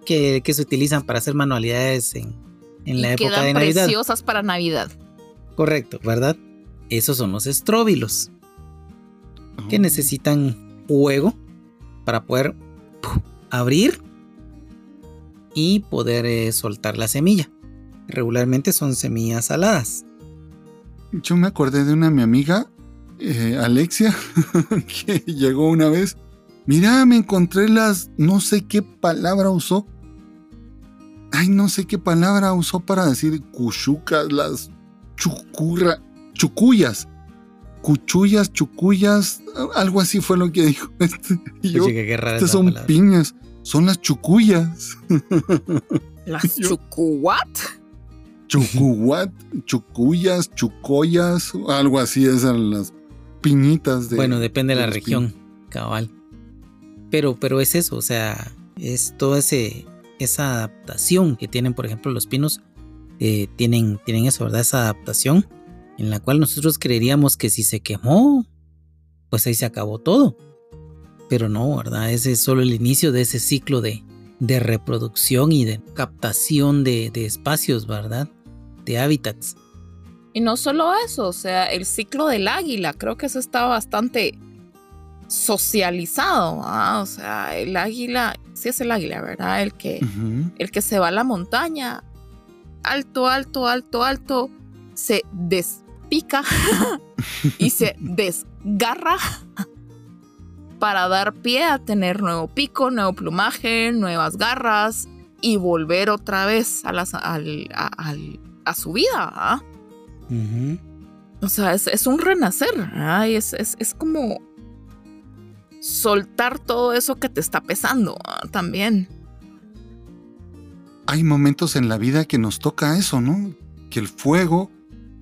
que, se utilizan para hacer manualidades en, la época de Navidad. preciosas para Navidad. Correcto, ¿verdad? Esos son los estróbilos que necesitan fuego para poder abrir y poder eh, soltar la semilla. Regularmente son semillas saladas. Yo me acordé de una mi amiga, eh, Alexia, que llegó una vez. Mira, me encontré las, no sé qué palabra usó. Ay, no sé qué palabra usó para decir cuchucas, las chucurra, chucuyas. Cuchullas, chucuyas, algo así fue lo que dijo. Este, y yo, estas son piñas. Son las chucuyas. ¿Las chucuat? Chucuat, chucuyas, chucoyas, algo así, esas las piñitas de. Bueno, depende de, la región, cabal. Pero, pero es eso, o sea, es toda ese, esa adaptación que tienen, por ejemplo, los pinos, eh, tienen, tienen eso, ¿verdad? Esa adaptación en la cual nosotros creeríamos que si se quemó, pues ahí se acabó todo. Pero no, ¿verdad? Ese es solo el inicio de ese ciclo de, de reproducción y de captación de, espacios, ¿verdad? De hábitats. Y no solo eso, o sea, el ciclo del águila, creo que eso está bastante socializado, o sea, el águila, sí es el águila, ¿verdad? El que, el que se va a la montaña, alto, alto, alto, alto, se despica y se desgarra para dar pie a tener nuevo pico, nuevo plumaje, nuevas garras y volver otra vez a, las, a, su vida. ¿ah? O sea, es, un renacer. Es, es, como soltar todo eso que te está pesando ¿ah? también. Hay momentos en la vida que nos toca eso, ¿no? Que el fuego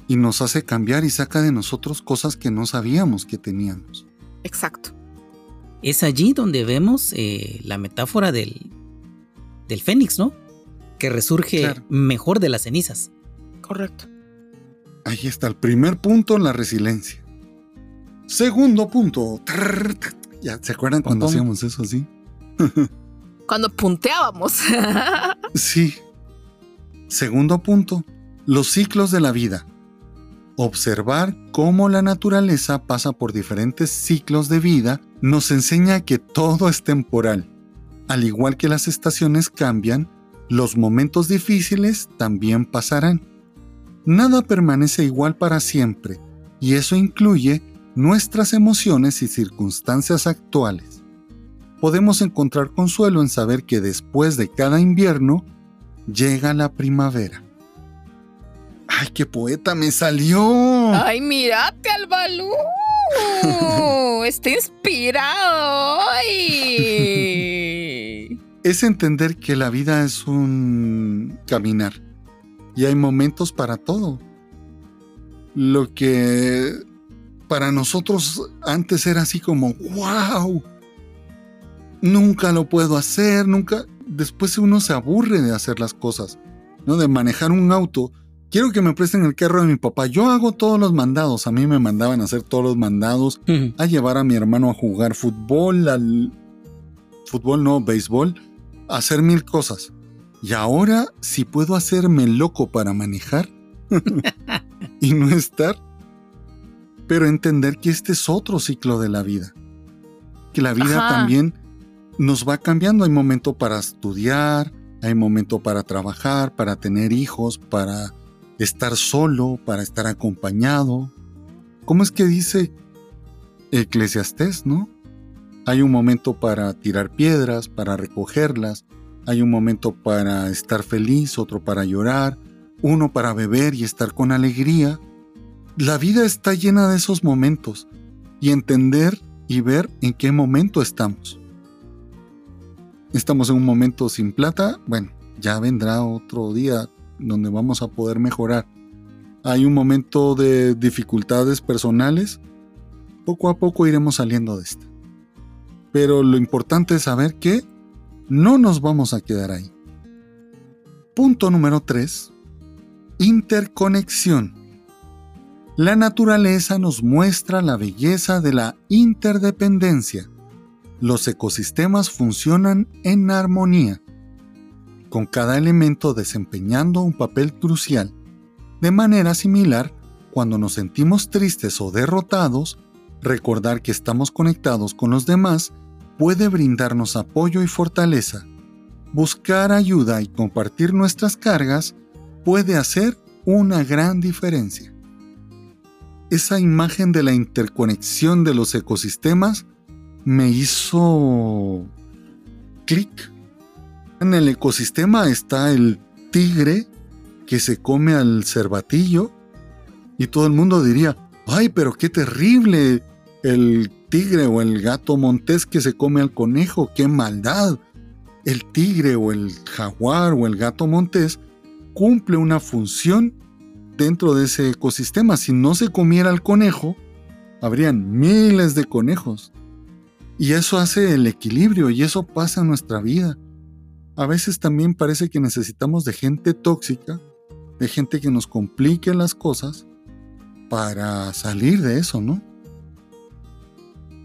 y nos hace cambiar y saca de nosotros cosas que no sabíamos que teníamos. Exacto. Es allí donde vemos eh, la metáfora del, del fénix, ¿no? Que resurge mejor de las cenizas. Correcto. Ahí está el primer punto, la resiliencia. Segundo punto, Ya, ¿se acuerdan cuando hacíamos eso así? Cuando punteábamos. Sí. Segundo punto, los ciclos de la vida. Observar cómo la naturaleza pasa por diferentes ciclos de vida nos enseña que todo es temporal. Al igual que las estaciones cambian, los momentos difíciles también pasarán. Nada permanece igual para siempre, y eso incluye nuestras emociones y circunstancias actuales. Podemos encontrar consuelo en saber que después de cada invierno llega la primavera. ¡Ay, qué poeta me salió! Ay, mírate al Balú. Está inspirado hoy. Es entender que la vida es un caminar y hay momentos para todo. Lo que para nosotros antes era así como, wow, nunca lo puedo hacer, nunca. Después uno se aburre de hacer las cosas, ¿no? De manejar un auto. Quiero que me presten el carro de mi papá. Yo hago todos los mandados. A mí me mandaban a hacer todos los mandados, a llevar a mi hermano a jugar fútbol, al fútbol no, béisbol, a hacer mil cosas. Y ahora, si puedo hacerme loco para manejar y no estar, pero entender que este es otro ciclo de la vida. Que la vida Ajá. también nos va cambiando. Hay momento para estudiar, hay momento para trabajar, para tener hijos, para estar solo, para estar acompañado. ¿Cómo es que dice Eclesiastés, no? Hay un momento para tirar piedras, para recogerlas, hay un momento para estar feliz, otro para llorar, uno para beber y estar con alegría. La vida está llena de esos momentos y entender y ver en qué momento estamos. Estamos en un momento sin plata, bueno, ya vendrá otro día donde vamos a poder mejorar. Hay un momento de dificultades personales, poco a poco iremos saliendo de esta. Pero lo importante es saber que no nos vamos a quedar ahí. Punto número 3. Interconexión. La naturaleza nos muestra la belleza de la interdependencia. Los ecosistemas funcionan en armonía, con cada elemento desempeñando un papel crucial. De manera similar, cuando nos sentimos tristes o derrotados, recordar que estamos conectados con los demás puede brindarnos apoyo y fortaleza. Buscar ayuda y compartir nuestras cargas puede hacer una gran diferencia. Esa imagen de la interconexión de los ecosistemas me hizo clic. En el ecosistema está el tigre que se come al cervatillo y todo el mundo diría, ay, pero qué terrible el tigre o el gato montés que se come al conejo, qué maldad. El tigre o el jaguar o el gato montés cumple una función dentro de ese ecosistema. Si no se comiera al conejo, habrían miles de conejos. Y eso hace el equilibrio y eso pasa en nuestra vida. A veces también parece que necesitamos de gente tóxica, de gente que nos complique las cosas para salir de eso, ¿no?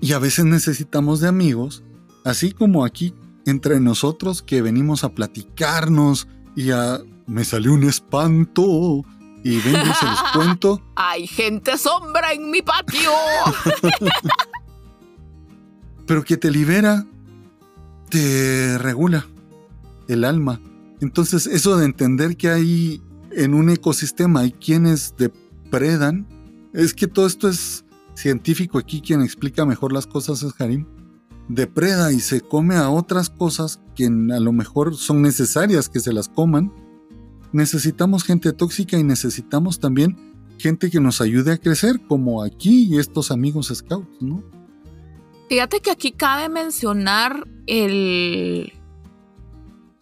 Y a veces necesitamos de amigos, así como aquí entre nosotros que venimos a platicarnos y a... Me salió un espanto y vengo y se los cuento. Hay gente sombra en mi patio. pero que te libera, te regula el alma. Entonces, eso de entender que hay en un ecosistema hay quienes depredan, es que todo esto es científico aquí, quien explica mejor las cosas es Harim. Depreda y se come a otras cosas que a lo mejor son necesarias que se las coman. Necesitamos gente tóxica y necesitamos también gente que nos ayude a crecer, como aquí y estos amigos scouts, ¿no? Fíjate que aquí cabe mencionar el...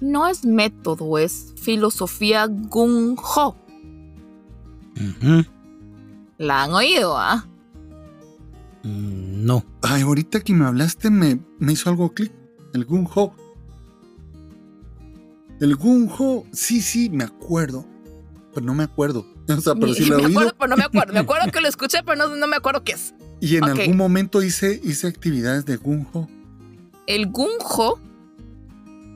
No es método, es filosofía Gung Ho. ¿La han oído, ah? Mm, No. Ay, ahorita que me hablaste me, me hizo algo clic. El Gung Ho. El Gung Ho, sí, sí, me acuerdo. Pero no me acuerdo. O sea, pero sí lo he me oído. acuerdo, pero no me acuerdo. Me acuerdo que lo escuché, pero no, no me acuerdo qué es. Y en algún momento hice, hice actividades de Gunjo. El Gunjo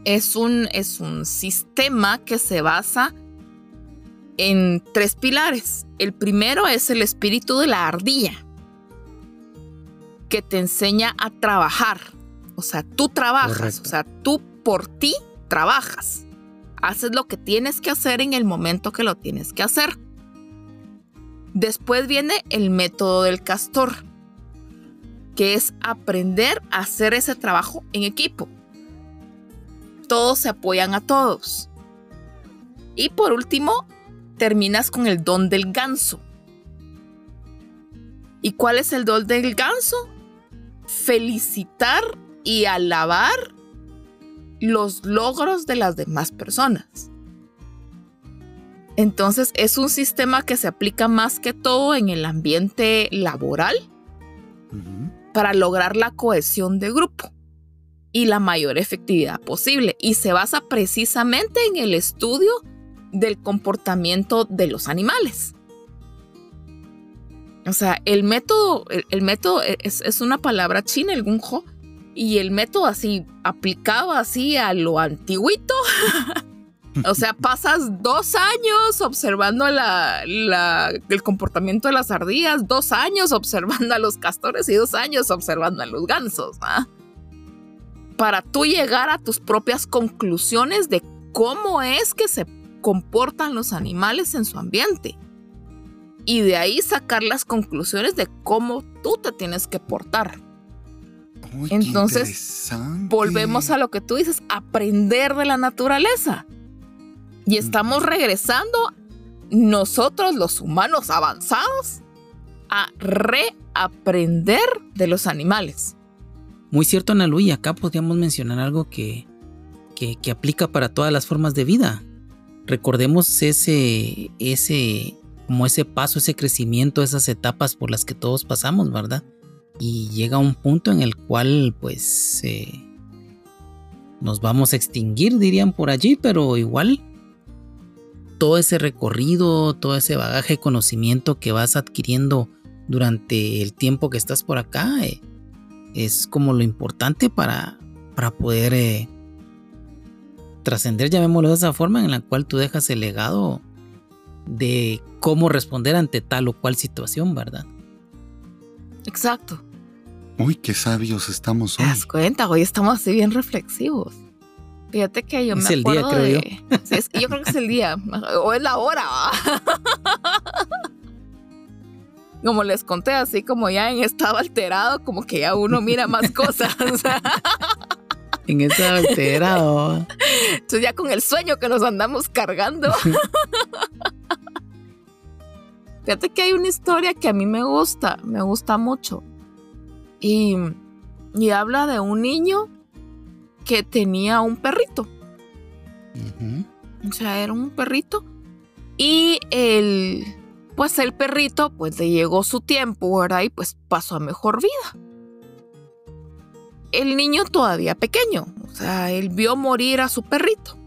es un, es un sistema que se basa en tres pilares. El primero es el espíritu de la ardilla, que te enseña a trabajar. O sea, tú trabajas, Correcto. o sea, tú por ti trabajas. Haces lo que tienes que hacer en el momento que lo tienes que hacer. Después viene el método del castor, que es aprender a hacer ese trabajo en equipo. Todos se apoyan a todos. Y por último, terminas con el don del ganso. ¿Y cuál es el don del ganso? Felicitar y alabar los logros de las demás personas. Entonces es un sistema que se aplica más que todo en el ambiente laboral para lograr la cohesión de grupo y la mayor efectividad posible. Y se basa precisamente en el estudio del comportamiento de los animales. O sea, el método, el, el método es, es una palabra china, el gunjo, y el método así, aplicado así a lo antiguito. o sea, pasas dos años observando la, la- el comportamiento de las ardillas, dos años observando a los castores y dos años observando a los gansos. ¿ah? Para tú llegar a tus propias conclusiones de cómo es que se comportan los animales en su ambiente. Y de ahí sacar las conclusiones de cómo tú te tienes que portar. Uy, Entonces. Volvemos a lo que tú dices, aprender de la naturaleza. Y estamos regresando nosotros los humanos avanzados a reaprender de los animales. Muy cierto, Analu, y acá podríamos mencionar algo que, que, que aplica para todas las formas de vida. Recordemos ese, ese, como ese paso, ese crecimiento, esas etapas por las que todos pasamos, ¿verdad? Y llega un punto en el cual, pues, eh, nos vamos a extinguir, dirían por allí, pero igual todo ese recorrido, todo ese bagaje de conocimiento que vas adquiriendo durante el tiempo que estás por acá, eh, es como lo importante para, para poder eh, trascender, llamémoslo de esa forma, en la cual tú dejas el legado de cómo responder ante tal o cual situación, ¿verdad? Exacto. Uy, qué sabios estamos ¿Te hoy. das cuenta? Hoy estamos así bien reflexivos. Fíjate que yo Es me el día, acuerdo creo de... Sí, es- yo creo que es el día. O es la hora. Como les conté, así como ya en estado alterado, como que ya uno mira más cosas. En ese alterado. Entonces ya con el sueño que nos andamos cargando. Fíjate que hay una historia que a mí me gusta, me gusta mucho. Y, y habla de un niño que tenía un perrito. O sea, era un perrito. Y el, pues el perrito, pues le llegó su tiempo, ¿verdad? Y pues pasó a mejor vida. El niño todavía pequeño, o sea, él vio morir a su perrito.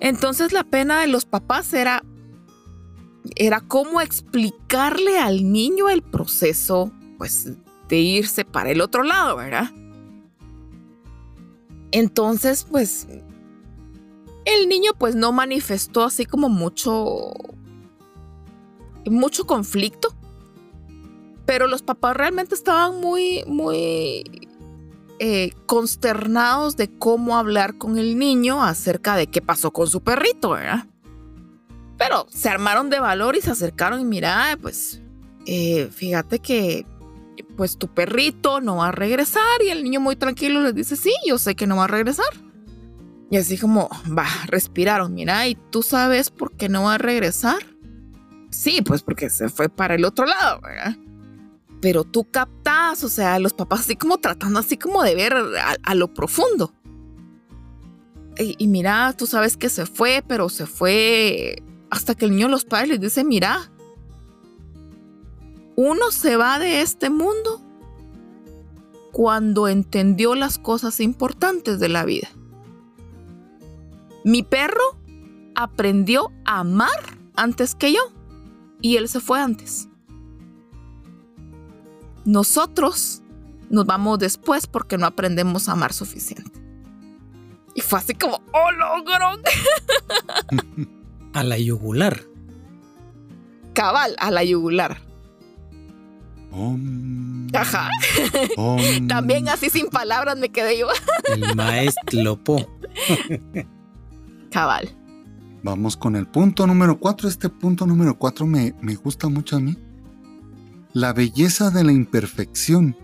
Entonces la pena de los papás era, era cómo explicarle al niño el proceso, pues, de irse para el otro lado, ¿verdad? Entonces, pues, el niño pues no manifestó así como mucho mucho conflicto pero los papás realmente estaban muy muy eh, consternados de cómo hablar con el niño acerca de qué pasó con su perrito verdad pero se armaron de valor y se acercaron y mira pues eh, fíjate que pues tu perrito no va a regresar y el niño muy tranquilo les dice sí yo sé que no va a regresar y así como, va, respiraron, mira, ¿y tú sabes por qué no va a regresar? Sí, pues porque se fue para el otro lado. Pero tú captas, o sea, los papás así como tratando así como de ver a, lo profundo. Y, y mira, tú sabes que se fue, pero se fue hasta que el niño los padres les dice, mira, uno se va de este mundo cuando entendió las cosas importantes de la vida. Mi perro aprendió a amar antes que yo y él se fue antes. nosotros nos vamos después porque no aprendemos a amar suficiente. Y fue así como, ¡oh, logrón! a la yugular. Cabal, a la yugular. Ajá. También así sin palabras me quedé yo. El maestro Po. Cabal. Vamos con el punto número 4. Este punto número 4 me, me gusta mucho a mí. La belleza de la imperfección.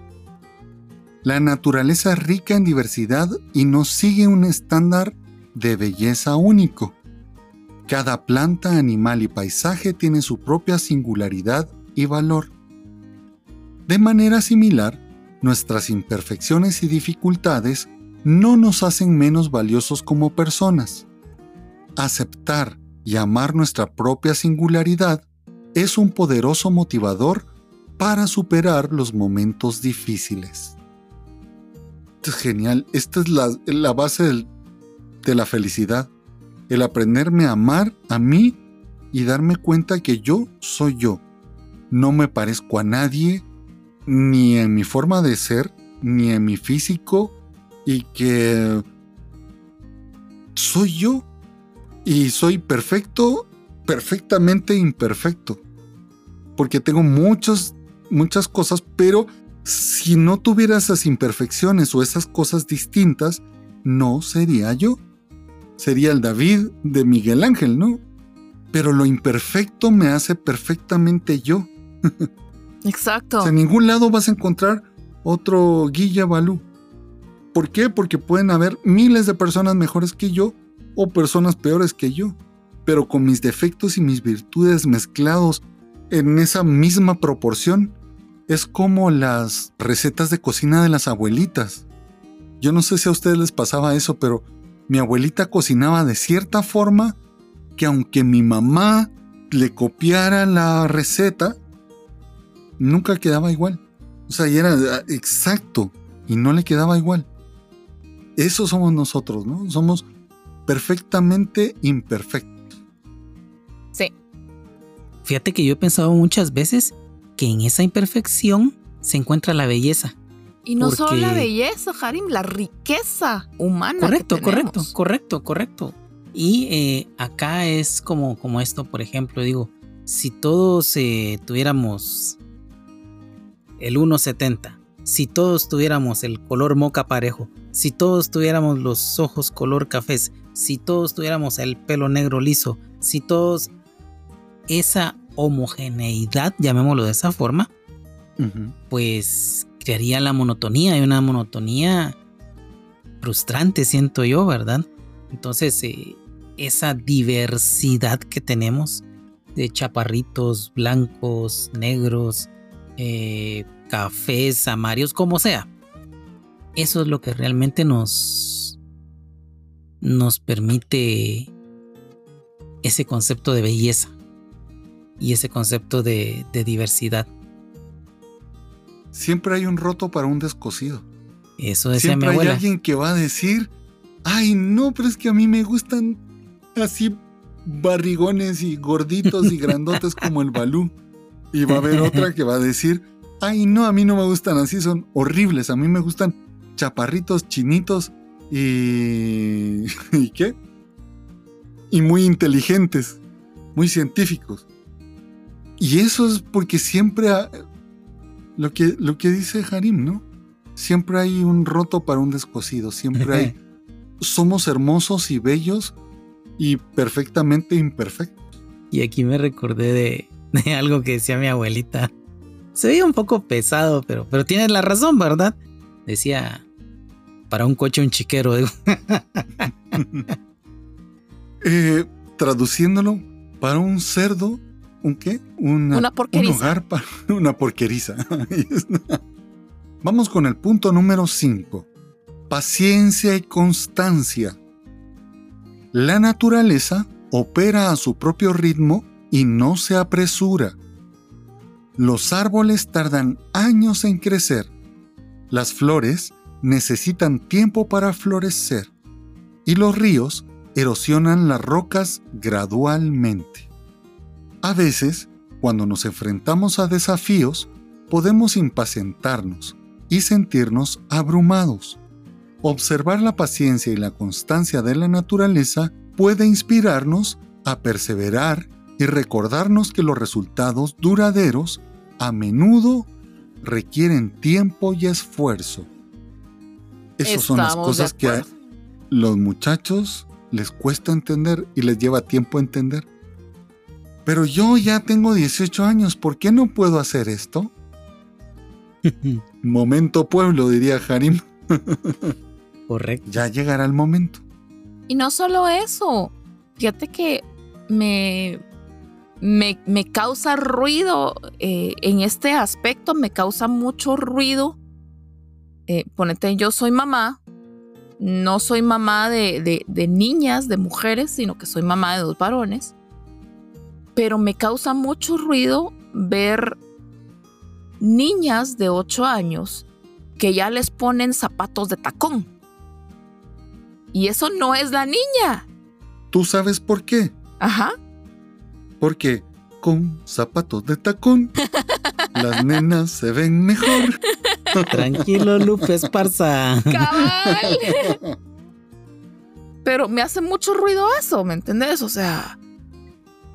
La naturaleza es rica en diversidad y no sigue un estándar de belleza único. Cada planta, animal y paisaje tiene su propia singularidad y valor. De manera similar, nuestras imperfecciones y dificultades no nos hacen menos valiosos como personas aceptar y amar nuestra propia singularidad es un poderoso motivador para superar los momentos difíciles. Esto es genial, esta es la, base de la felicidad, el aprenderme a amar a mí y darme cuenta que yo soy yo. No me parezco a nadie, ni en mi forma de ser, ni en mi físico, y que soy yo y soy perfecto, perfectamente imperfecto. Porque tengo muchas, muchas cosas, pero si no tuviera esas imperfecciones o esas cosas distintas, no sería yo. Sería el David de Miguel Ángel, ¿no? Pero lo imperfecto me hace perfectamente yo. Exacto. en ningún lado vas a encontrar otro Guilla Balú. ¿Por qué? Porque pueden haber miles de personas mejores que yo o personas peores que yo, pero con mis defectos y mis virtudes mezclados en esa misma proporción. Es como las recetas de cocina de las abuelitas. Yo no sé si a ustedes les pasaba eso, pero mi abuelita cocinaba de cierta forma que aunque mi mamá le copiara la receta, nunca quedaba igual. O sea, y era exacto y no le quedaba igual. Eso somos nosotros, ¿no? Somos perfectamente imperfecto. Sí. Fíjate que yo he pensado muchas veces que en esa imperfección se encuentra la belleza. Y no solo la belleza, Harim, la riqueza humana. Correcto, correcto, correcto, correcto. Y eh, acá es como, como esto, por ejemplo, digo, si todos eh, tuviéramos el 1.70, si todos tuviéramos el color moca parejo, si todos tuviéramos los ojos color cafés, si todos tuviéramos el pelo negro liso, si todos esa homogeneidad, llamémoslo de esa forma, pues crearía la monotonía y una monotonía frustrante, siento yo, ¿verdad? Entonces, eh, esa diversidad que tenemos de chaparritos blancos, negros, eh, cafés, amarillos, como sea, eso es lo que realmente nos nos permite ese concepto de belleza y ese concepto de, diversidad. Siempre hay un roto para un descosido. Eso decía Siempre mi abuela. hay alguien que va a decir, ay no, pero es que a mí me gustan así barrigones y gorditos y grandotes como el balú. Y va a haber otra que va a decir, ay no, a mí no me gustan así, son horribles, a mí me gustan chaparritos, chinitos y, ¿y qué? Y muy inteligentes, muy científicos. Y eso es porque siempre, lo, que, lo que dice Harim, ¿no? Siempre hay un roto para un descosido, siempre hay... somos hermosos y bellos y perfectamente imperfectos. Y aquí me recordé de, de algo que decía mi abuelita. Se veía un poco pesado, pero, pero tienes la razón, ¿verdad? Decía, para un coche un chiquero. eh, traduciéndolo, para un cerdo, ¿un qué? Una, una porqueriza. Un hogar para una porqueriza. Vamos con el punto número 5. Paciencia y constancia. La naturaleza opera a su propio ritmo y no se apresura. Los árboles tardan años en crecer. Las flores necesitan tiempo para florecer y los ríos erosionan las rocas gradualmente. A veces, cuando nos enfrentamos a desafíos, podemos impacientarnos y sentirnos abrumados. Observar la paciencia y la constancia de la naturaleza puede inspirarnos a perseverar y recordarnos que los resultados duraderos a menudo requieren tiempo y esfuerzo. Esas son las cosas que a los muchachos les cuesta entender y les lleva tiempo entender. Pero yo ya tengo 18 años, ¿por qué no puedo hacer esto? momento pueblo, diría Harim. Correcto. Ya llegará el momento. Y no solo eso, fíjate que me, me, causa ruido eh, en este aspecto, me causa mucho ruido. Eh, ponete, yo soy mamá, no soy mamá de, de, niñas, de mujeres, sino que soy mamá de dos varones. Pero me causa mucho ruido ver niñas de 8 años que ya les ponen zapatos de tacón. Y eso no es la niña. ¿Tú sabes por qué? Ajá. Porque con zapatos de tacón las nenas se ven mejor. Tranquilo, Lupe Esparza. Cabal. Pero me hace mucho ruido eso, ¿me entendés? O sea,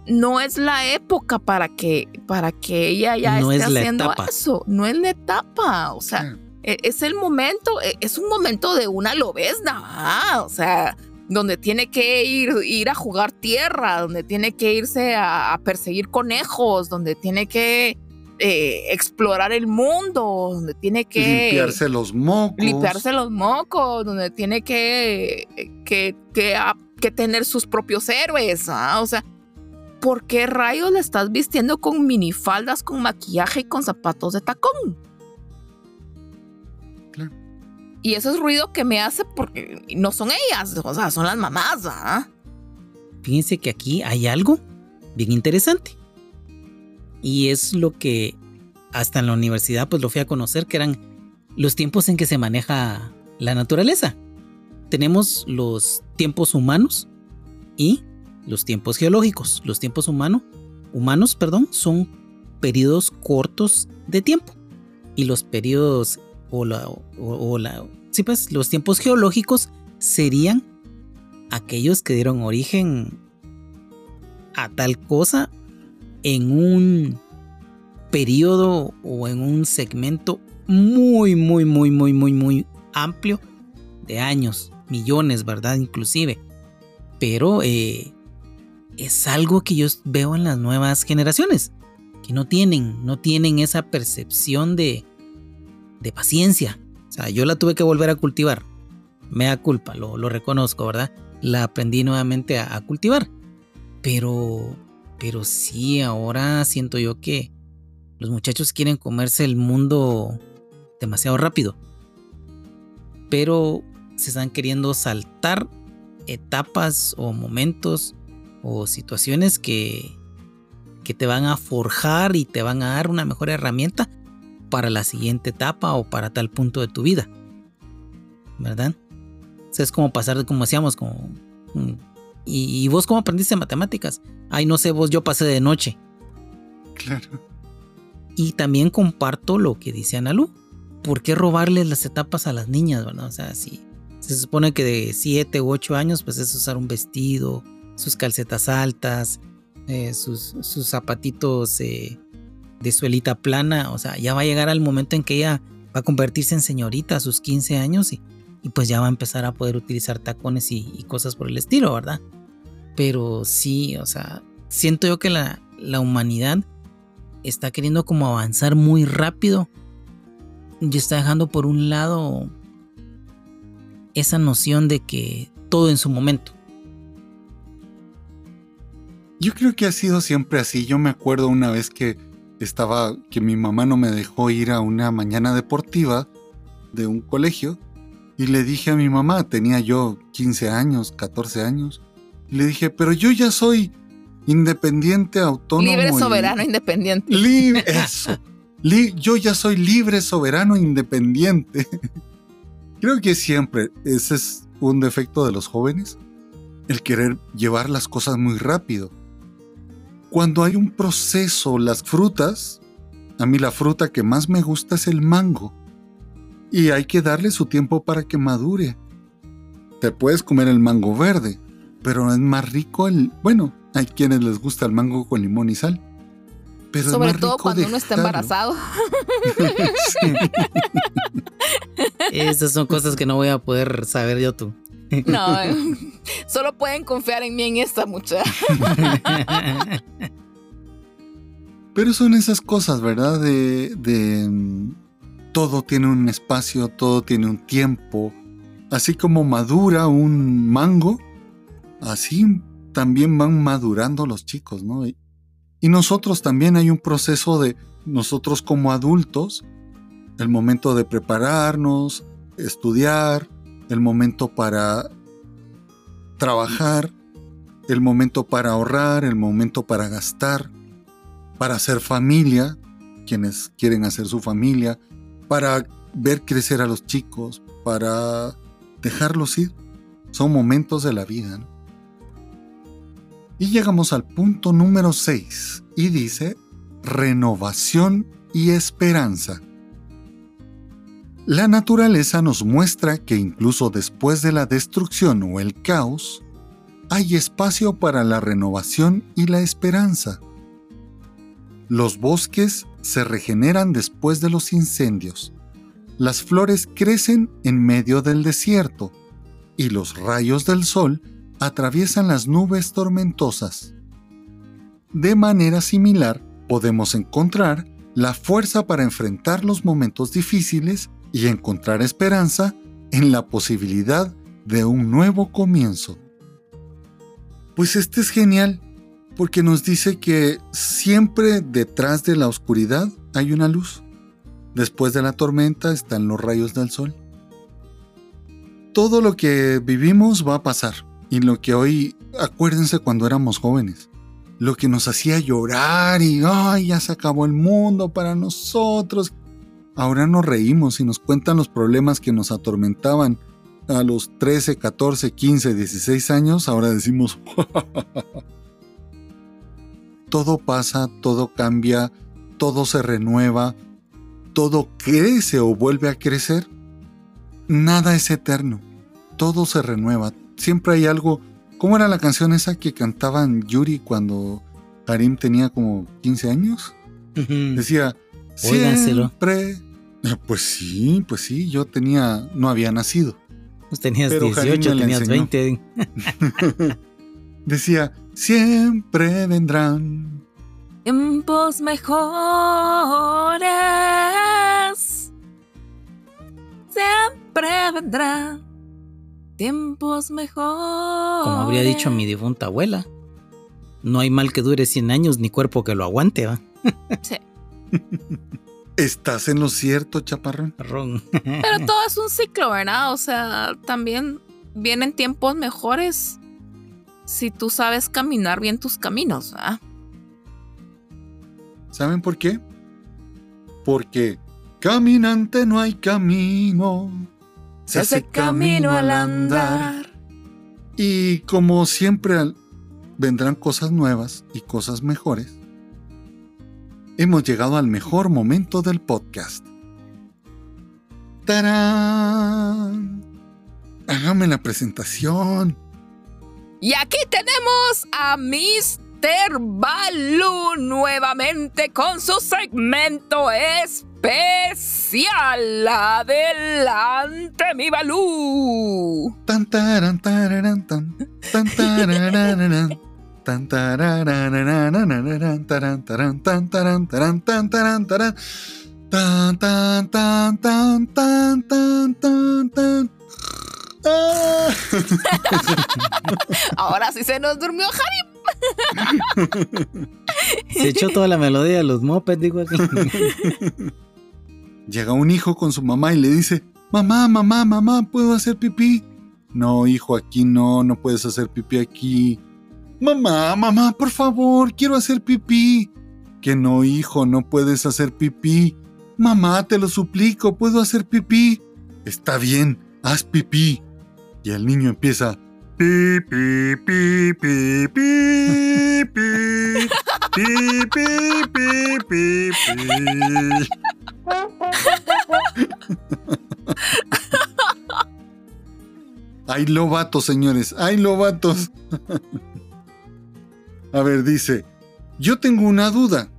no es la época para que, para que ella ya esté haciendo eso. No es la etapa. O sea, e, es el momento, e, es un momento de una lobesna. O sea, donde tiene que ir, ir a jugar tierra, donde tiene que irse a, perseguir conejos, donde tiene que eh, explorar el mundo, donde tiene que... Limpiarse los mocos. Limpiarse los mocos, donde tiene que, que, que, tener sus propios héroes. ¿ah? O sea, ¿por qué rayos le estás vistiendo con minifaldas, con maquillaje y con zapatos de tacón? Claro. Y ese es ruido que me hace porque no son ellas, o sea, son las mamás. ¿ah? Fíjense que aquí hay algo bien interesante. Y es lo que hasta en la universidad pues lo fui a conocer, que eran los tiempos en que se maneja la naturaleza. Tenemos los tiempos humanos y los tiempos geológicos. Los tiempos humanos, humanos, perdón, son periodos cortos de tiempo. Y los periodos o la, o, la sí pues los tiempos geológicos serían aquellos que dieron origen a tal cosa en un periodo o en un segmento muy, muy, muy, muy, muy, muy amplio de años, millones, ¿verdad? Inclusive. Pero eh, es algo que yo veo en las nuevas generaciones, que no tienen, no tienen esa percepción de, de paciencia. O sea, yo la tuve que volver a cultivar. Me da culpa, lo, lo, reconozco, ¿verdad? La aprendí nuevamente a, a, cultivar. Pero, pero sí, ahora siento yo que los muchachos quieren comerse el mundo demasiado rápido. Pero se están queriendo saltar etapas o momentos o situaciones que, que te van a forjar y te van a dar una mejor herramienta para la siguiente etapa o para tal punto de tu vida. ¿Verdad? es como pasar, como decíamos, como... ¿Y, vos cómo aprendiste matemáticas? Ay, no sé, vos yo pasé de noche. Claro. Y también comparto lo que dice Analu. ¿Por qué robarles las etapas a las niñas, verdad? O sea, si se supone que de 7 u 8 años, pues es usar un vestido, sus calcetas altas, eh, sus, sus, zapatitos eh, de suelita plana. O sea, ya va a llegar al momento en que ella va a convertirse en señorita a sus 15 años y, y pues ya va a empezar a poder utilizar tacones y, cosas por el estilo, ¿verdad? Pero sí, o sea, siento yo que la, la humanidad está queriendo como avanzar muy rápido y está dejando por un lado esa noción de que todo en su momento. Yo creo que ha sido siempre así. Yo me acuerdo una vez que estaba, que mi mamá no me dejó ir a una mañana deportiva de un colegio y le dije a mi mamá, tenía yo 15 años, 14 años, y le dije, pero yo ya soy independiente, autónomo. Libre, soberano, independiente. Libre, eso. yo ya soy libre, soberano, independiente. Creo que siempre ese es un defecto de los jóvenes, el querer llevar las cosas muy rápido cuando hay un proceso, las frutas A mí la fruta que más me gusta es el mango. Y hay que darle su tiempo para que madure. Te puedes comer el mango verde, pero es más rico el... Bueno, hay quienes les gusta el mango con limón y sal. Pero Sobre todo cuando uno está embarazado. Esas son cosas que no voy a poder saber yo tú. No, solo pueden confiar en mí en esta muchacha. Pero son esas cosas, ¿verdad? De, de todo tiene un espacio, todo tiene un tiempo. Así como madura un mango, así también van madurando los chicos, ¿no? Y, y nosotros también hay un proceso de nosotros como adultos, el momento de prepararnos, estudiar, el momento para trabajar, el momento para ahorrar, el momento para gastar, para hacer familia, quienes quieren hacer su familia, para ver crecer a los chicos, para dejarlos ir. Son momentos de la vida. Y llegamos al punto número 6 y dice renovación y esperanza. La naturaleza nos muestra que incluso después de la destrucción o el caos, hay espacio para la renovación y la esperanza. Los bosques se regeneran después de los incendios. Las flores crecen en medio del desierto y los rayos del sol atraviesan las nubes tormentosas. De manera similar, podemos encontrar la fuerza para enfrentar los momentos difíciles y encontrar esperanza en la posibilidad de un nuevo comienzo. Pues este es genial, porque nos dice que siempre detrás de la oscuridad hay una luz. Después de la tormenta están los rayos del sol. Todo lo que vivimos va a pasar. Y lo que hoy, acuérdense cuando éramos jóvenes, lo que nos hacía llorar y, ay, ya se acabó el mundo para nosotros, Ahora nos reímos y nos cuentan los problemas que nos atormentaban a los 13, 14, 15, 16 años. Ahora decimos, todo pasa, todo cambia, todo se renueva, todo crece o vuelve a crecer. Nada es eterno, todo se renueva. Siempre hay algo. ¿Cómo era la canción esa que cantaban Yuri cuando Karim tenía como 15 años? Decía, Siempre. Pues sí, pues sí, yo tenía, no había nacido. Pues tenías 18, tenías 20. Decía, siempre vendrán. Tiempos mejores. Siempre vendrán. Tiempos mejores. Como habría dicho mi difunta abuela. No hay mal que dure 100 años ni cuerpo que lo aguante, ¿va? Sí. Estás en lo cierto, chaparrón. Pero todo es un ciclo, ¿verdad? O sea, también vienen tiempos mejores si tú sabes caminar bien tus caminos. ¿Saben por qué? Porque caminante no hay camino. Se, hace camino al andar. Y como siempre vendrán cosas nuevas y cosas mejores hemos llegado al mejor momento del podcast. ¡Tarán! Hágame la presentación. Y aquí tenemos a Mr. Baloo nuevamente con su segmento especial. Adelante, mi Baloo. Tan Ahora sí se nos durmió Harry. Se echó toda la melodía de los mopeds, digo aquí. Llega un hijo con su mamá y le dice, mamá, mamá, mamá, ¿puedo hacer pipí? No, hijo, aquí no, no puedes hacer pipí aquí. Mamá, mamá, por favor, quiero hacer pipí. Que no, hijo, no puedes hacer pipí. Mamá, te lo suplico, puedo hacer pipí. Está bien, haz pipí. Y el niño empieza. Pi, pi, pi, pi, pi, pi. Pi. Hay lobatos, señores. Hay lobatos. A ver, dice, yo tengo una duda.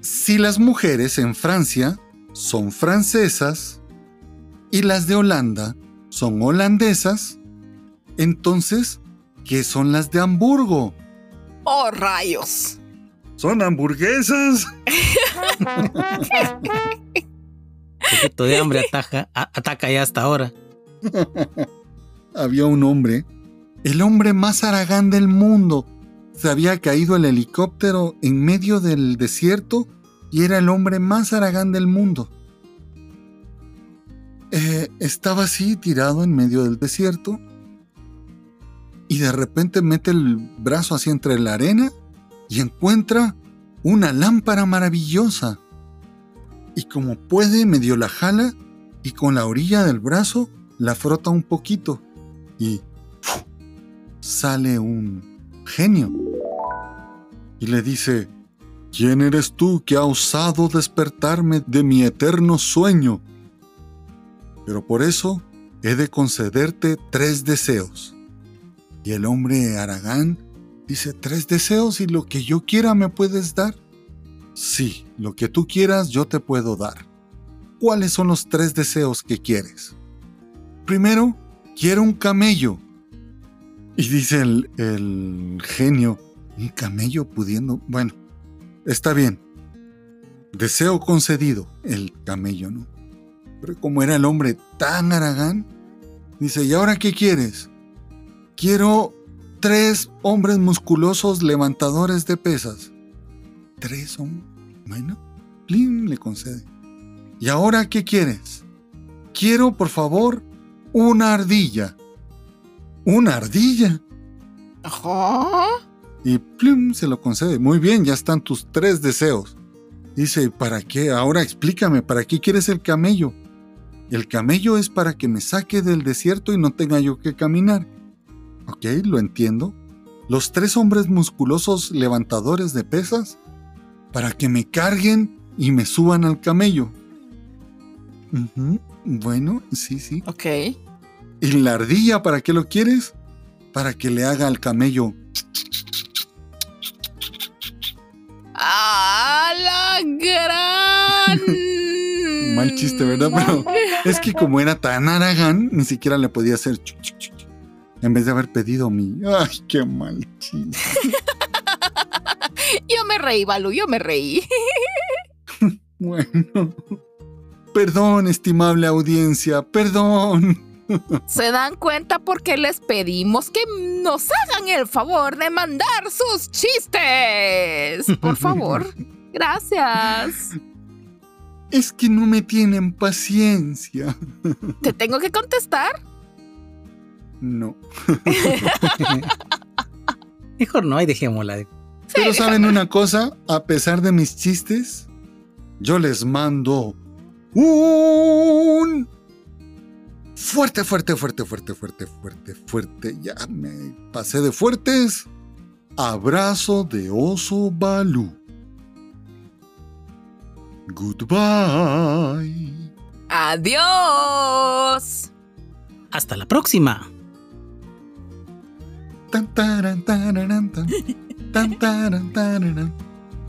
Si las mujeres en Francia son francesas y las de Holanda son holandesas, entonces, ¿qué son las de Hamburgo? ¡Oh, rayos! Son hamburguesas. poquito de hambre ataca, ataca ya hasta ahora. Había un hombre, el hombre más aragán del mundo. Se había caído el helicóptero en medio del desierto y era el hombre más aragán del mundo. Eh, estaba así tirado en medio del desierto y de repente mete el brazo así entre la arena y encuentra una lámpara maravillosa. Y como puede, medio la jala y con la orilla del brazo la frota un poquito y sale un genio. Y le dice, ¿quién eres tú que ha osado despertarme de mi eterno sueño? Pero por eso he de concederte tres deseos. Y el hombre Aragán dice, tres deseos y lo que yo quiera me puedes dar. Sí, lo que tú quieras yo te puedo dar. ¿Cuáles son los tres deseos que quieres? Primero, quiero un camello. Y dice el, el genio, un camello pudiendo... Bueno, está bien. Deseo concedido, el camello, ¿no? Pero como era el hombre tan aragán, dice, ¿y ahora qué quieres? Quiero tres hombres musculosos levantadores de pesas. Tres hombres. Bueno, Plin le concede. ¿Y ahora qué quieres? Quiero, por favor, una ardilla. ¿Una ardilla? Ajá. Y plum, se lo concede. Muy bien, ya están tus tres deseos. Dice, ¿para qué? Ahora explícame, ¿para qué quieres el camello? El camello es para que me saque del desierto y no tenga yo que caminar. Ok, lo entiendo. Los tres hombres musculosos levantadores de pesas para que me carguen y me suban al camello. Bueno, sí, sí. Ok. ¿Y la ardilla para qué lo quieres? Para que le haga al camello. ¡Ah, la gran! Mal chiste, ¿verdad? Pero es que como era tan aragán, ni siquiera le podía hacer chuc, chuc, chuc, chuc, en vez de haber pedido mi. ¡Ay, qué mal chiste! Yo me reí, Balú, yo me reí. Bueno. Perdón, estimable audiencia, perdón. ¿Se dan cuenta por qué les pedimos que nos hagan el favor de mandar sus chistes? Por favor. Gracias. Es que no me tienen paciencia. ¿Te tengo que contestar? No. Mejor no, ahí dejémosla. Pero saben una cosa, a pesar de mis chistes, yo les mando un fuerte, fuerte, fuerte, fuerte, fuerte, fuerte, fuerte. Ya me pasé de fuertes. Abrazo de oso Balú. Goodbye. Adiós. Hasta la próxima. Tan, taran, tararan, tan. Tan, taran, tararan,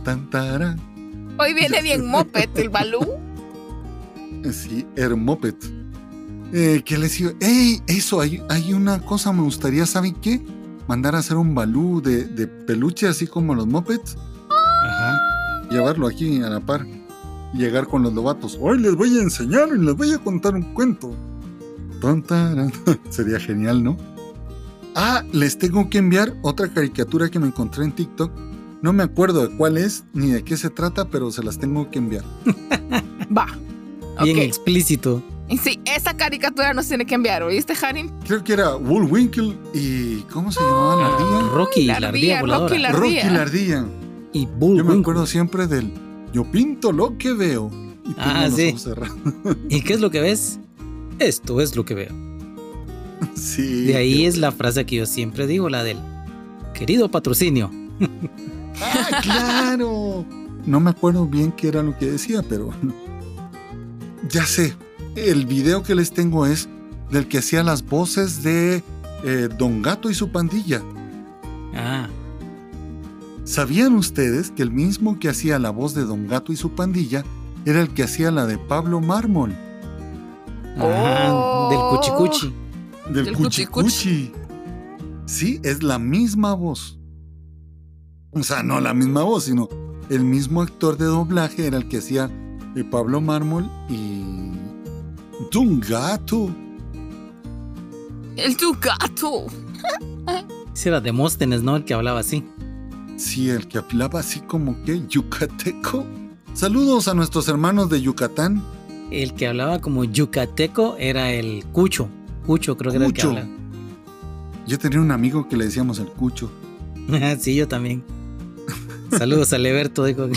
tan, taran. Hoy viene bien moped el Balú. Sí, Hermopet. Eh, ¿Qué les digo? ¡Ey! Eso, hay, hay una cosa, me gustaría, ¿saben qué? Mandar a hacer un balú de, de peluche, así como los mopeds. Ajá. Llevarlo aquí a la par. Y llegar con los lobatos. Hoy les voy a enseñar y les voy a contar un cuento. Sería genial, ¿no? Ah, les tengo que enviar otra caricatura que me encontré en TikTok. No me acuerdo de cuál es ni de qué se trata, pero se las tengo que enviar. Va. Bien Ok. explícito. Y sí, esa caricatura nos tiene que enviar, ¿oíste, Harin? Creo que era Bullwinkle y. ¿Cómo se llamaba la ardilla? Rocky, La la ardilla. Rocky, la- Rocky la ardilla. Y Bull Yo me Winkle. acuerdo siempre del. Yo pinto lo que veo. Y Ah, sí. ¿Y qué es lo que ves? Esto es lo que veo. Sí. De ahí es la frase que yo siempre digo, la del querido patrocinio. ah, claro. No me acuerdo bien qué era lo que decía, pero ya sé. El video que les tengo es del que hacía las voces de eh, Don Gato y su pandilla. Ah. ¿Sabían ustedes que el mismo que hacía la voz de Don Gato y su pandilla era el que hacía la de Pablo Mármol? Ah, del cuchicuchi. Del, Del cuchicuchi. Sí, es la misma voz. O sea, no la misma voz, sino el mismo actor de doblaje era el que hacía de Pablo Mármol y. Don Gato. El tu gato. Ese era Demóstenes, ¿no? El que hablaba así. Sí, el que hablaba así como que yucateco. Saludos a nuestros hermanos de Yucatán. El que hablaba como yucateco era el Cucho. Cucho creo que era el que Cucho. hablaba. Yo tenía un amigo que le decíamos el cucho. sí, yo también. Saludos a Leberto, dijo.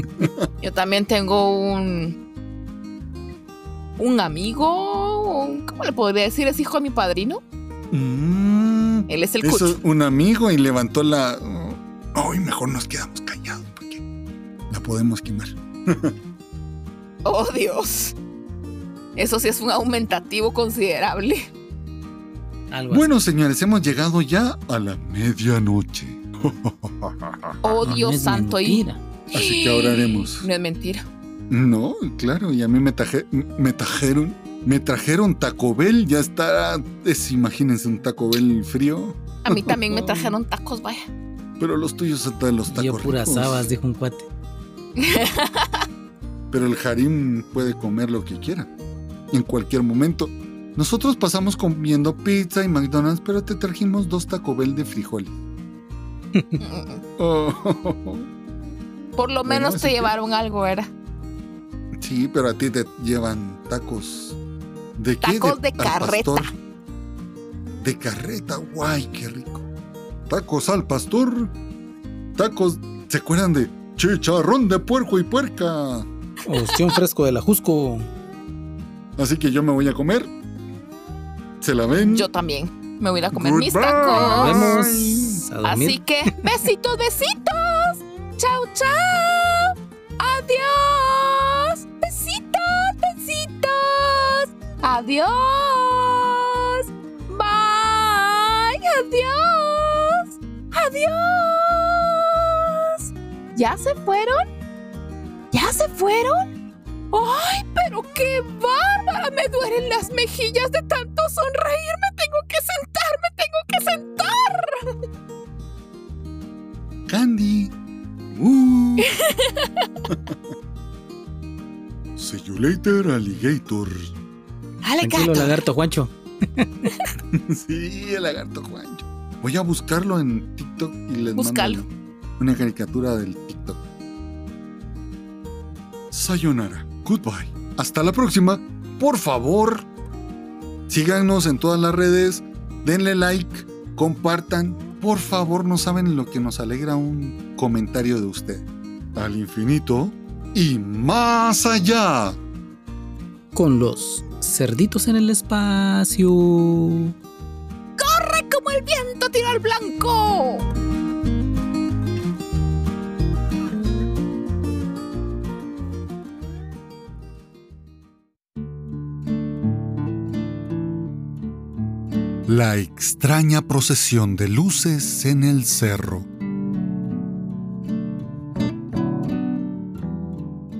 Yo también tengo un. Un amigo. un- ¿Cómo le podría decir? Es hijo de mi padrino. Mm, Él es el eso cucho. es un amigo y levantó la. Ay, mejor nos quedamos callados porque la podemos quemar. Oh, Dios. Eso sí es un aumentativo considerable. Algo así. Bueno, señores, hemos llegado ya a la medianoche. Oh, no Dios santo. Y... Así que ahora haremos. No es mentira. No, claro, y a mí me, taje- me trajeron. Me trajeron Taco Bell, ya está. Es, imagínense un Taco Bell frío. A mí también me trajeron tacos, vaya. Pero los tuyos son de los tacos. Yo puras ricos. habas, dijo un cuate. Pero el harim puede comer lo que quiera. En cualquier momento. Nosotros pasamos comiendo pizza y McDonald's, pero te trajimos dos Taco Bell de frijoles. Oh, Por lo menos te que- llevaron algo, ¿era? Sí, pero a ti te llevan tacos. ¿De qué? Tacos de carreta. pastor. De carreta, guay, qué rico. Tacos al pastor. Tacos, ¿se acuerdan de chicharrón de puerco y puerca? Ostión fresco de la Jusco. Así que yo me voy a comer. ¿Se la ven? Yo también. Me voy a ir a comer mis Goodbye. Tacos. Así que, besitos, besitos. Chao, chao. Adiós. Besitos, besitos. Adiós. Adiós. ¿Ya se fueron? ¿Ya se fueron? ¡Ay, pero qué bárbara! Me duelen las mejillas de tanto sonreír. Me tengo que sentar, me tengo que sentar. Candy. Uh. See you later, alligator. Dale, Tranquilo, gato. lagarto Juancho. Sí, el lagarto Juancho. Voy a buscarlo en TikTok y les Búscalo. mando una caricatura del TikTok. Sayonara. Goodbye. Hasta la próxima. Por favor, síganos en todas las redes. Denle like. Compartan. Por favor, no saben lo que nos alegra un comentario de usted. Al infinito y más allá. Con los cerditos en el espacio. ¡Corre como el viento tiro al blanco! La extraña procesión de luces en el cerro.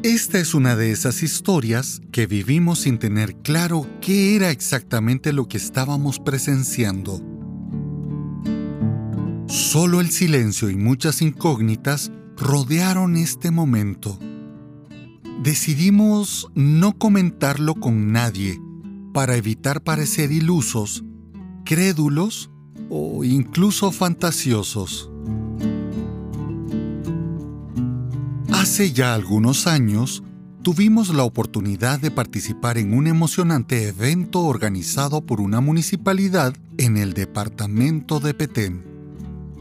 Esta es una de esas historias que vivimos sin tener claro qué era exactamente lo que estábamos presenciando. Solo el silencio y muchas incógnitas rodearon este momento. Decidimos no comentarlo con nadie para evitar parecer ilusos, crédulos o incluso fantasiosos. Hace ya algunos años, tuvimos la oportunidad de participar en un emocionante evento organizado por una municipalidad en el departamento de Petén.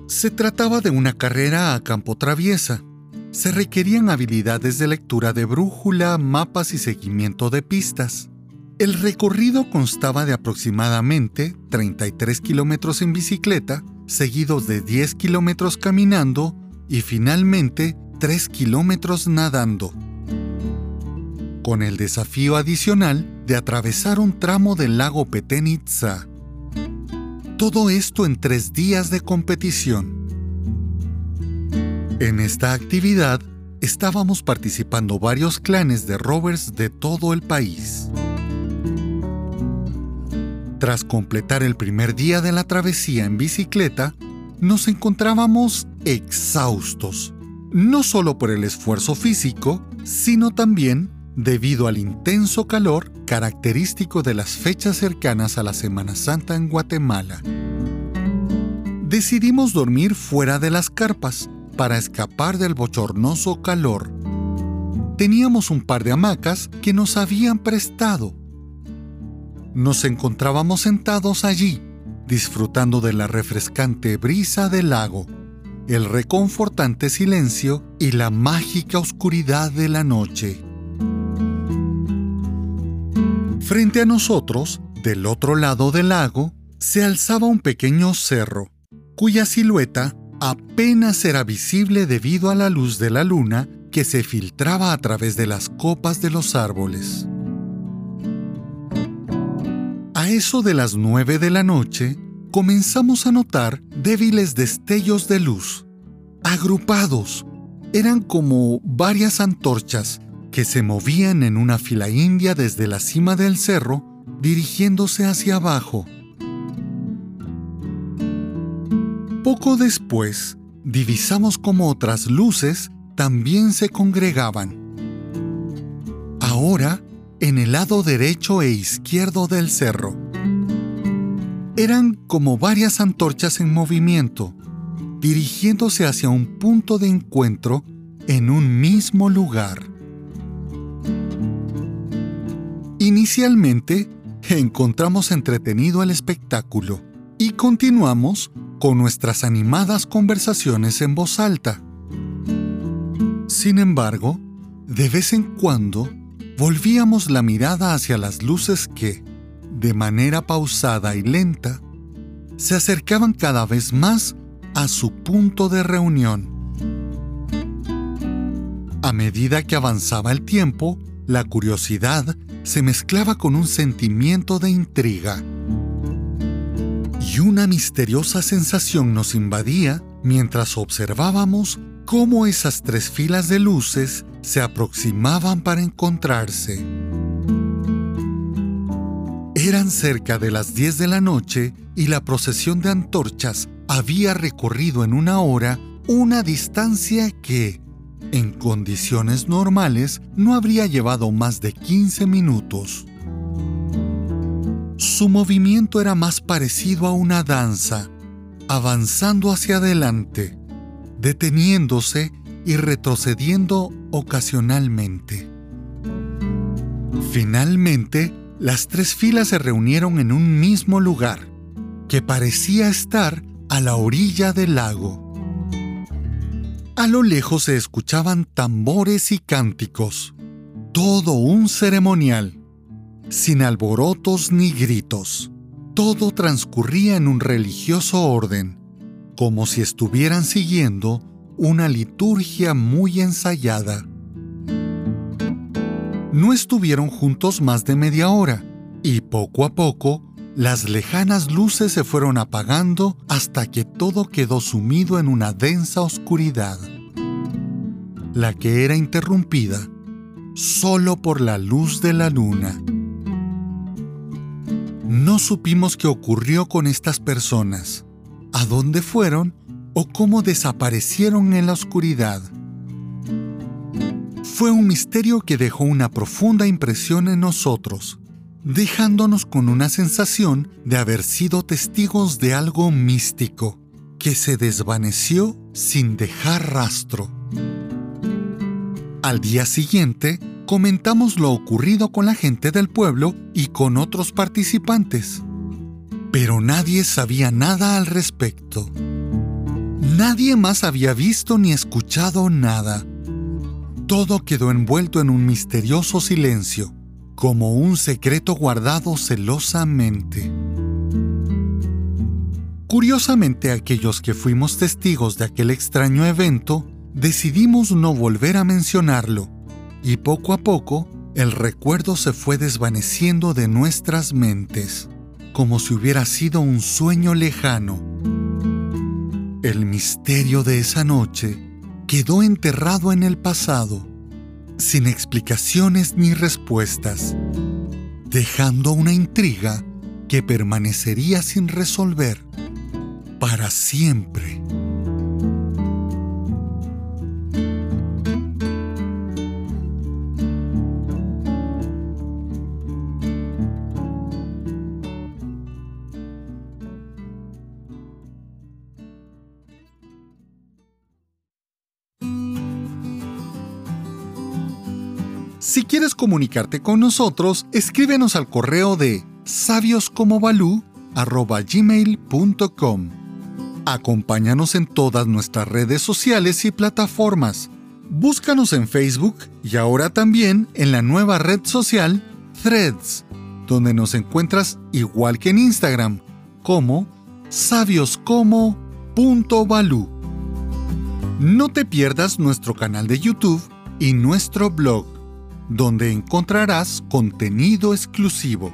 Se trataba de una carrera a campo traviesa. Se requerían habilidades de lectura de brújula, mapas y seguimiento de pistas. El recorrido constaba de aproximadamente 33 kilómetros en bicicleta, seguidos de 10 kilómetros caminando y finalmente 3 kilómetros nadando. Con el desafío adicional de atravesar un tramo del lago Petenitsa. Todo esto en tres días de competición. En esta actividad estábamos participando varios clanes de rovers de todo el país. Tras completar el primer día de la travesía en bicicleta, nos encontrábamos exhaustos, no solo por el esfuerzo físico, sino también debido al intenso calor característico de las fechas cercanas a la Semana Santa en Guatemala. Decidimos dormir fuera de las carpas para escapar del bochornoso calor. Teníamos un par de hamacas que nos habían prestado. Nos encontrábamos sentados allí, disfrutando de la refrescante brisa del lago, el reconfortante silencio y la mágica oscuridad de la noche. Frente a nosotros, del otro lado del lago, se alzaba un pequeño cerro, cuya silueta apenas era visible debido a la luz de la luna que se filtraba a través de las copas de los árboles. A eso de las nueve de la noche, comenzamos a notar débiles destellos de luz, agrupados. Eran como varias antorchas que se movían en una fila india desde la cima del cerro, dirigiéndose hacia abajo. Poco después, divisamos como otras luces también se congregaban. Ahora, en el lado derecho e izquierdo del cerro. Eran como varias antorchas en movimiento, dirigiéndose hacia un punto de encuentro en un mismo lugar. Inicialmente, encontramos entretenido el espectáculo y continuamos con nuestras animadas conversaciones en voz alta. Sin embargo, de vez en cuando volvíamos la mirada hacia las luces que, de manera pausada y lenta, se acercaban cada vez más a su punto de reunión. A medida que avanzaba el tiempo, la curiosidad se mezclaba con un sentimiento de intriga. Y una misteriosa sensación nos invadía mientras observábamos cómo esas tres filas de luces se aproximaban para encontrarse. Eran cerca de las 10 de la noche y la procesión de antorchas había recorrido en una hora una distancia que, en condiciones normales, no habría llevado más de 15 minutos. Su movimiento era más parecido a una danza, avanzando hacia adelante, deteniéndose y retrocediendo ocasionalmente. Finalmente, las tres filas se reunieron en un mismo lugar, que parecía estar a la orilla del lago. A lo lejos se escuchaban tambores y cánticos, todo un ceremonial, sin alborotos ni gritos. Todo transcurría en un religioso orden, como si estuvieran siguiendo una liturgia muy ensayada. No estuvieron juntos más de media hora, y poco a poco las lejanas luces se fueron apagando hasta que todo quedó sumido en una densa oscuridad, la que era interrumpida solo por la luz de la luna. No supimos qué ocurrió con estas personas, a dónde fueron o cómo desaparecieron en la oscuridad. Fue un misterio que dejó una profunda impresión en nosotros dejándonos con una sensación de haber sido testigos de algo místico que se desvaneció sin dejar rastro. Al día siguiente, comentamos lo ocurrido con la gente del pueblo y con otros participantes. Pero nadie sabía nada al respecto. Nadie más había visto ni escuchado nada. Todo quedó envuelto en un misterioso silencio como un secreto guardado celosamente. Curiosamente, aquellos que fuimos testigos de aquel extraño evento, decidimos no volver a mencionarlo, y poco a poco el recuerdo se fue desvaneciendo de nuestras mentes, como si hubiera sido un sueño lejano. El misterio de esa noche quedó enterrado en el pasado, sin explicaciones ni respuestas, dejando una intriga que permanecería sin resolver para siempre. Quieres comunicarte con nosotros, escríbenos al correo de sabioscomobalú@gmail.com. Acompáñanos en todas nuestras redes sociales y plataformas. Búscanos en Facebook y ahora también en la nueva red social Threads, donde nos encuentras igual que en Instagram, como sabioscomo.balú. No te pierdas nuestro canal de YouTube y nuestro blog, donde encontrarás contenido exclusivo.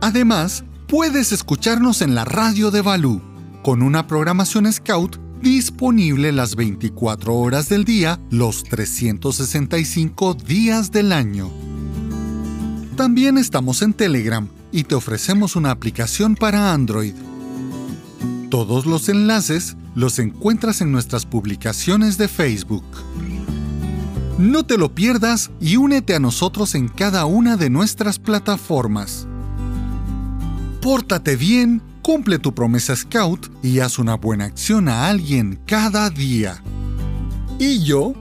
Además, puedes escucharnos en la radio de Balú, con una programación Scout disponible las 24 horas del día, los 365 días del año. También estamos en Telegram y te ofrecemos una aplicación para Android. Todos los enlaces los encuentras en nuestras publicaciones de Facebook. No te lo pierdas y únete a nosotros en cada una de nuestras plataformas. Pórtate bien, cumple tu promesa Scout y haz una buena acción a alguien cada día. Y yo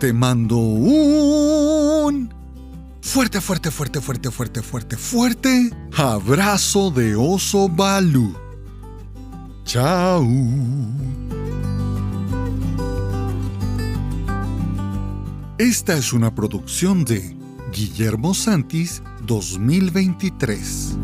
te mando un fuerte, fuerte, fuerte, fuerte, fuerte, fuerte, fuerte abrazo de oso Balú. Chao. Esta es una producción de Guillermo Santis 2023.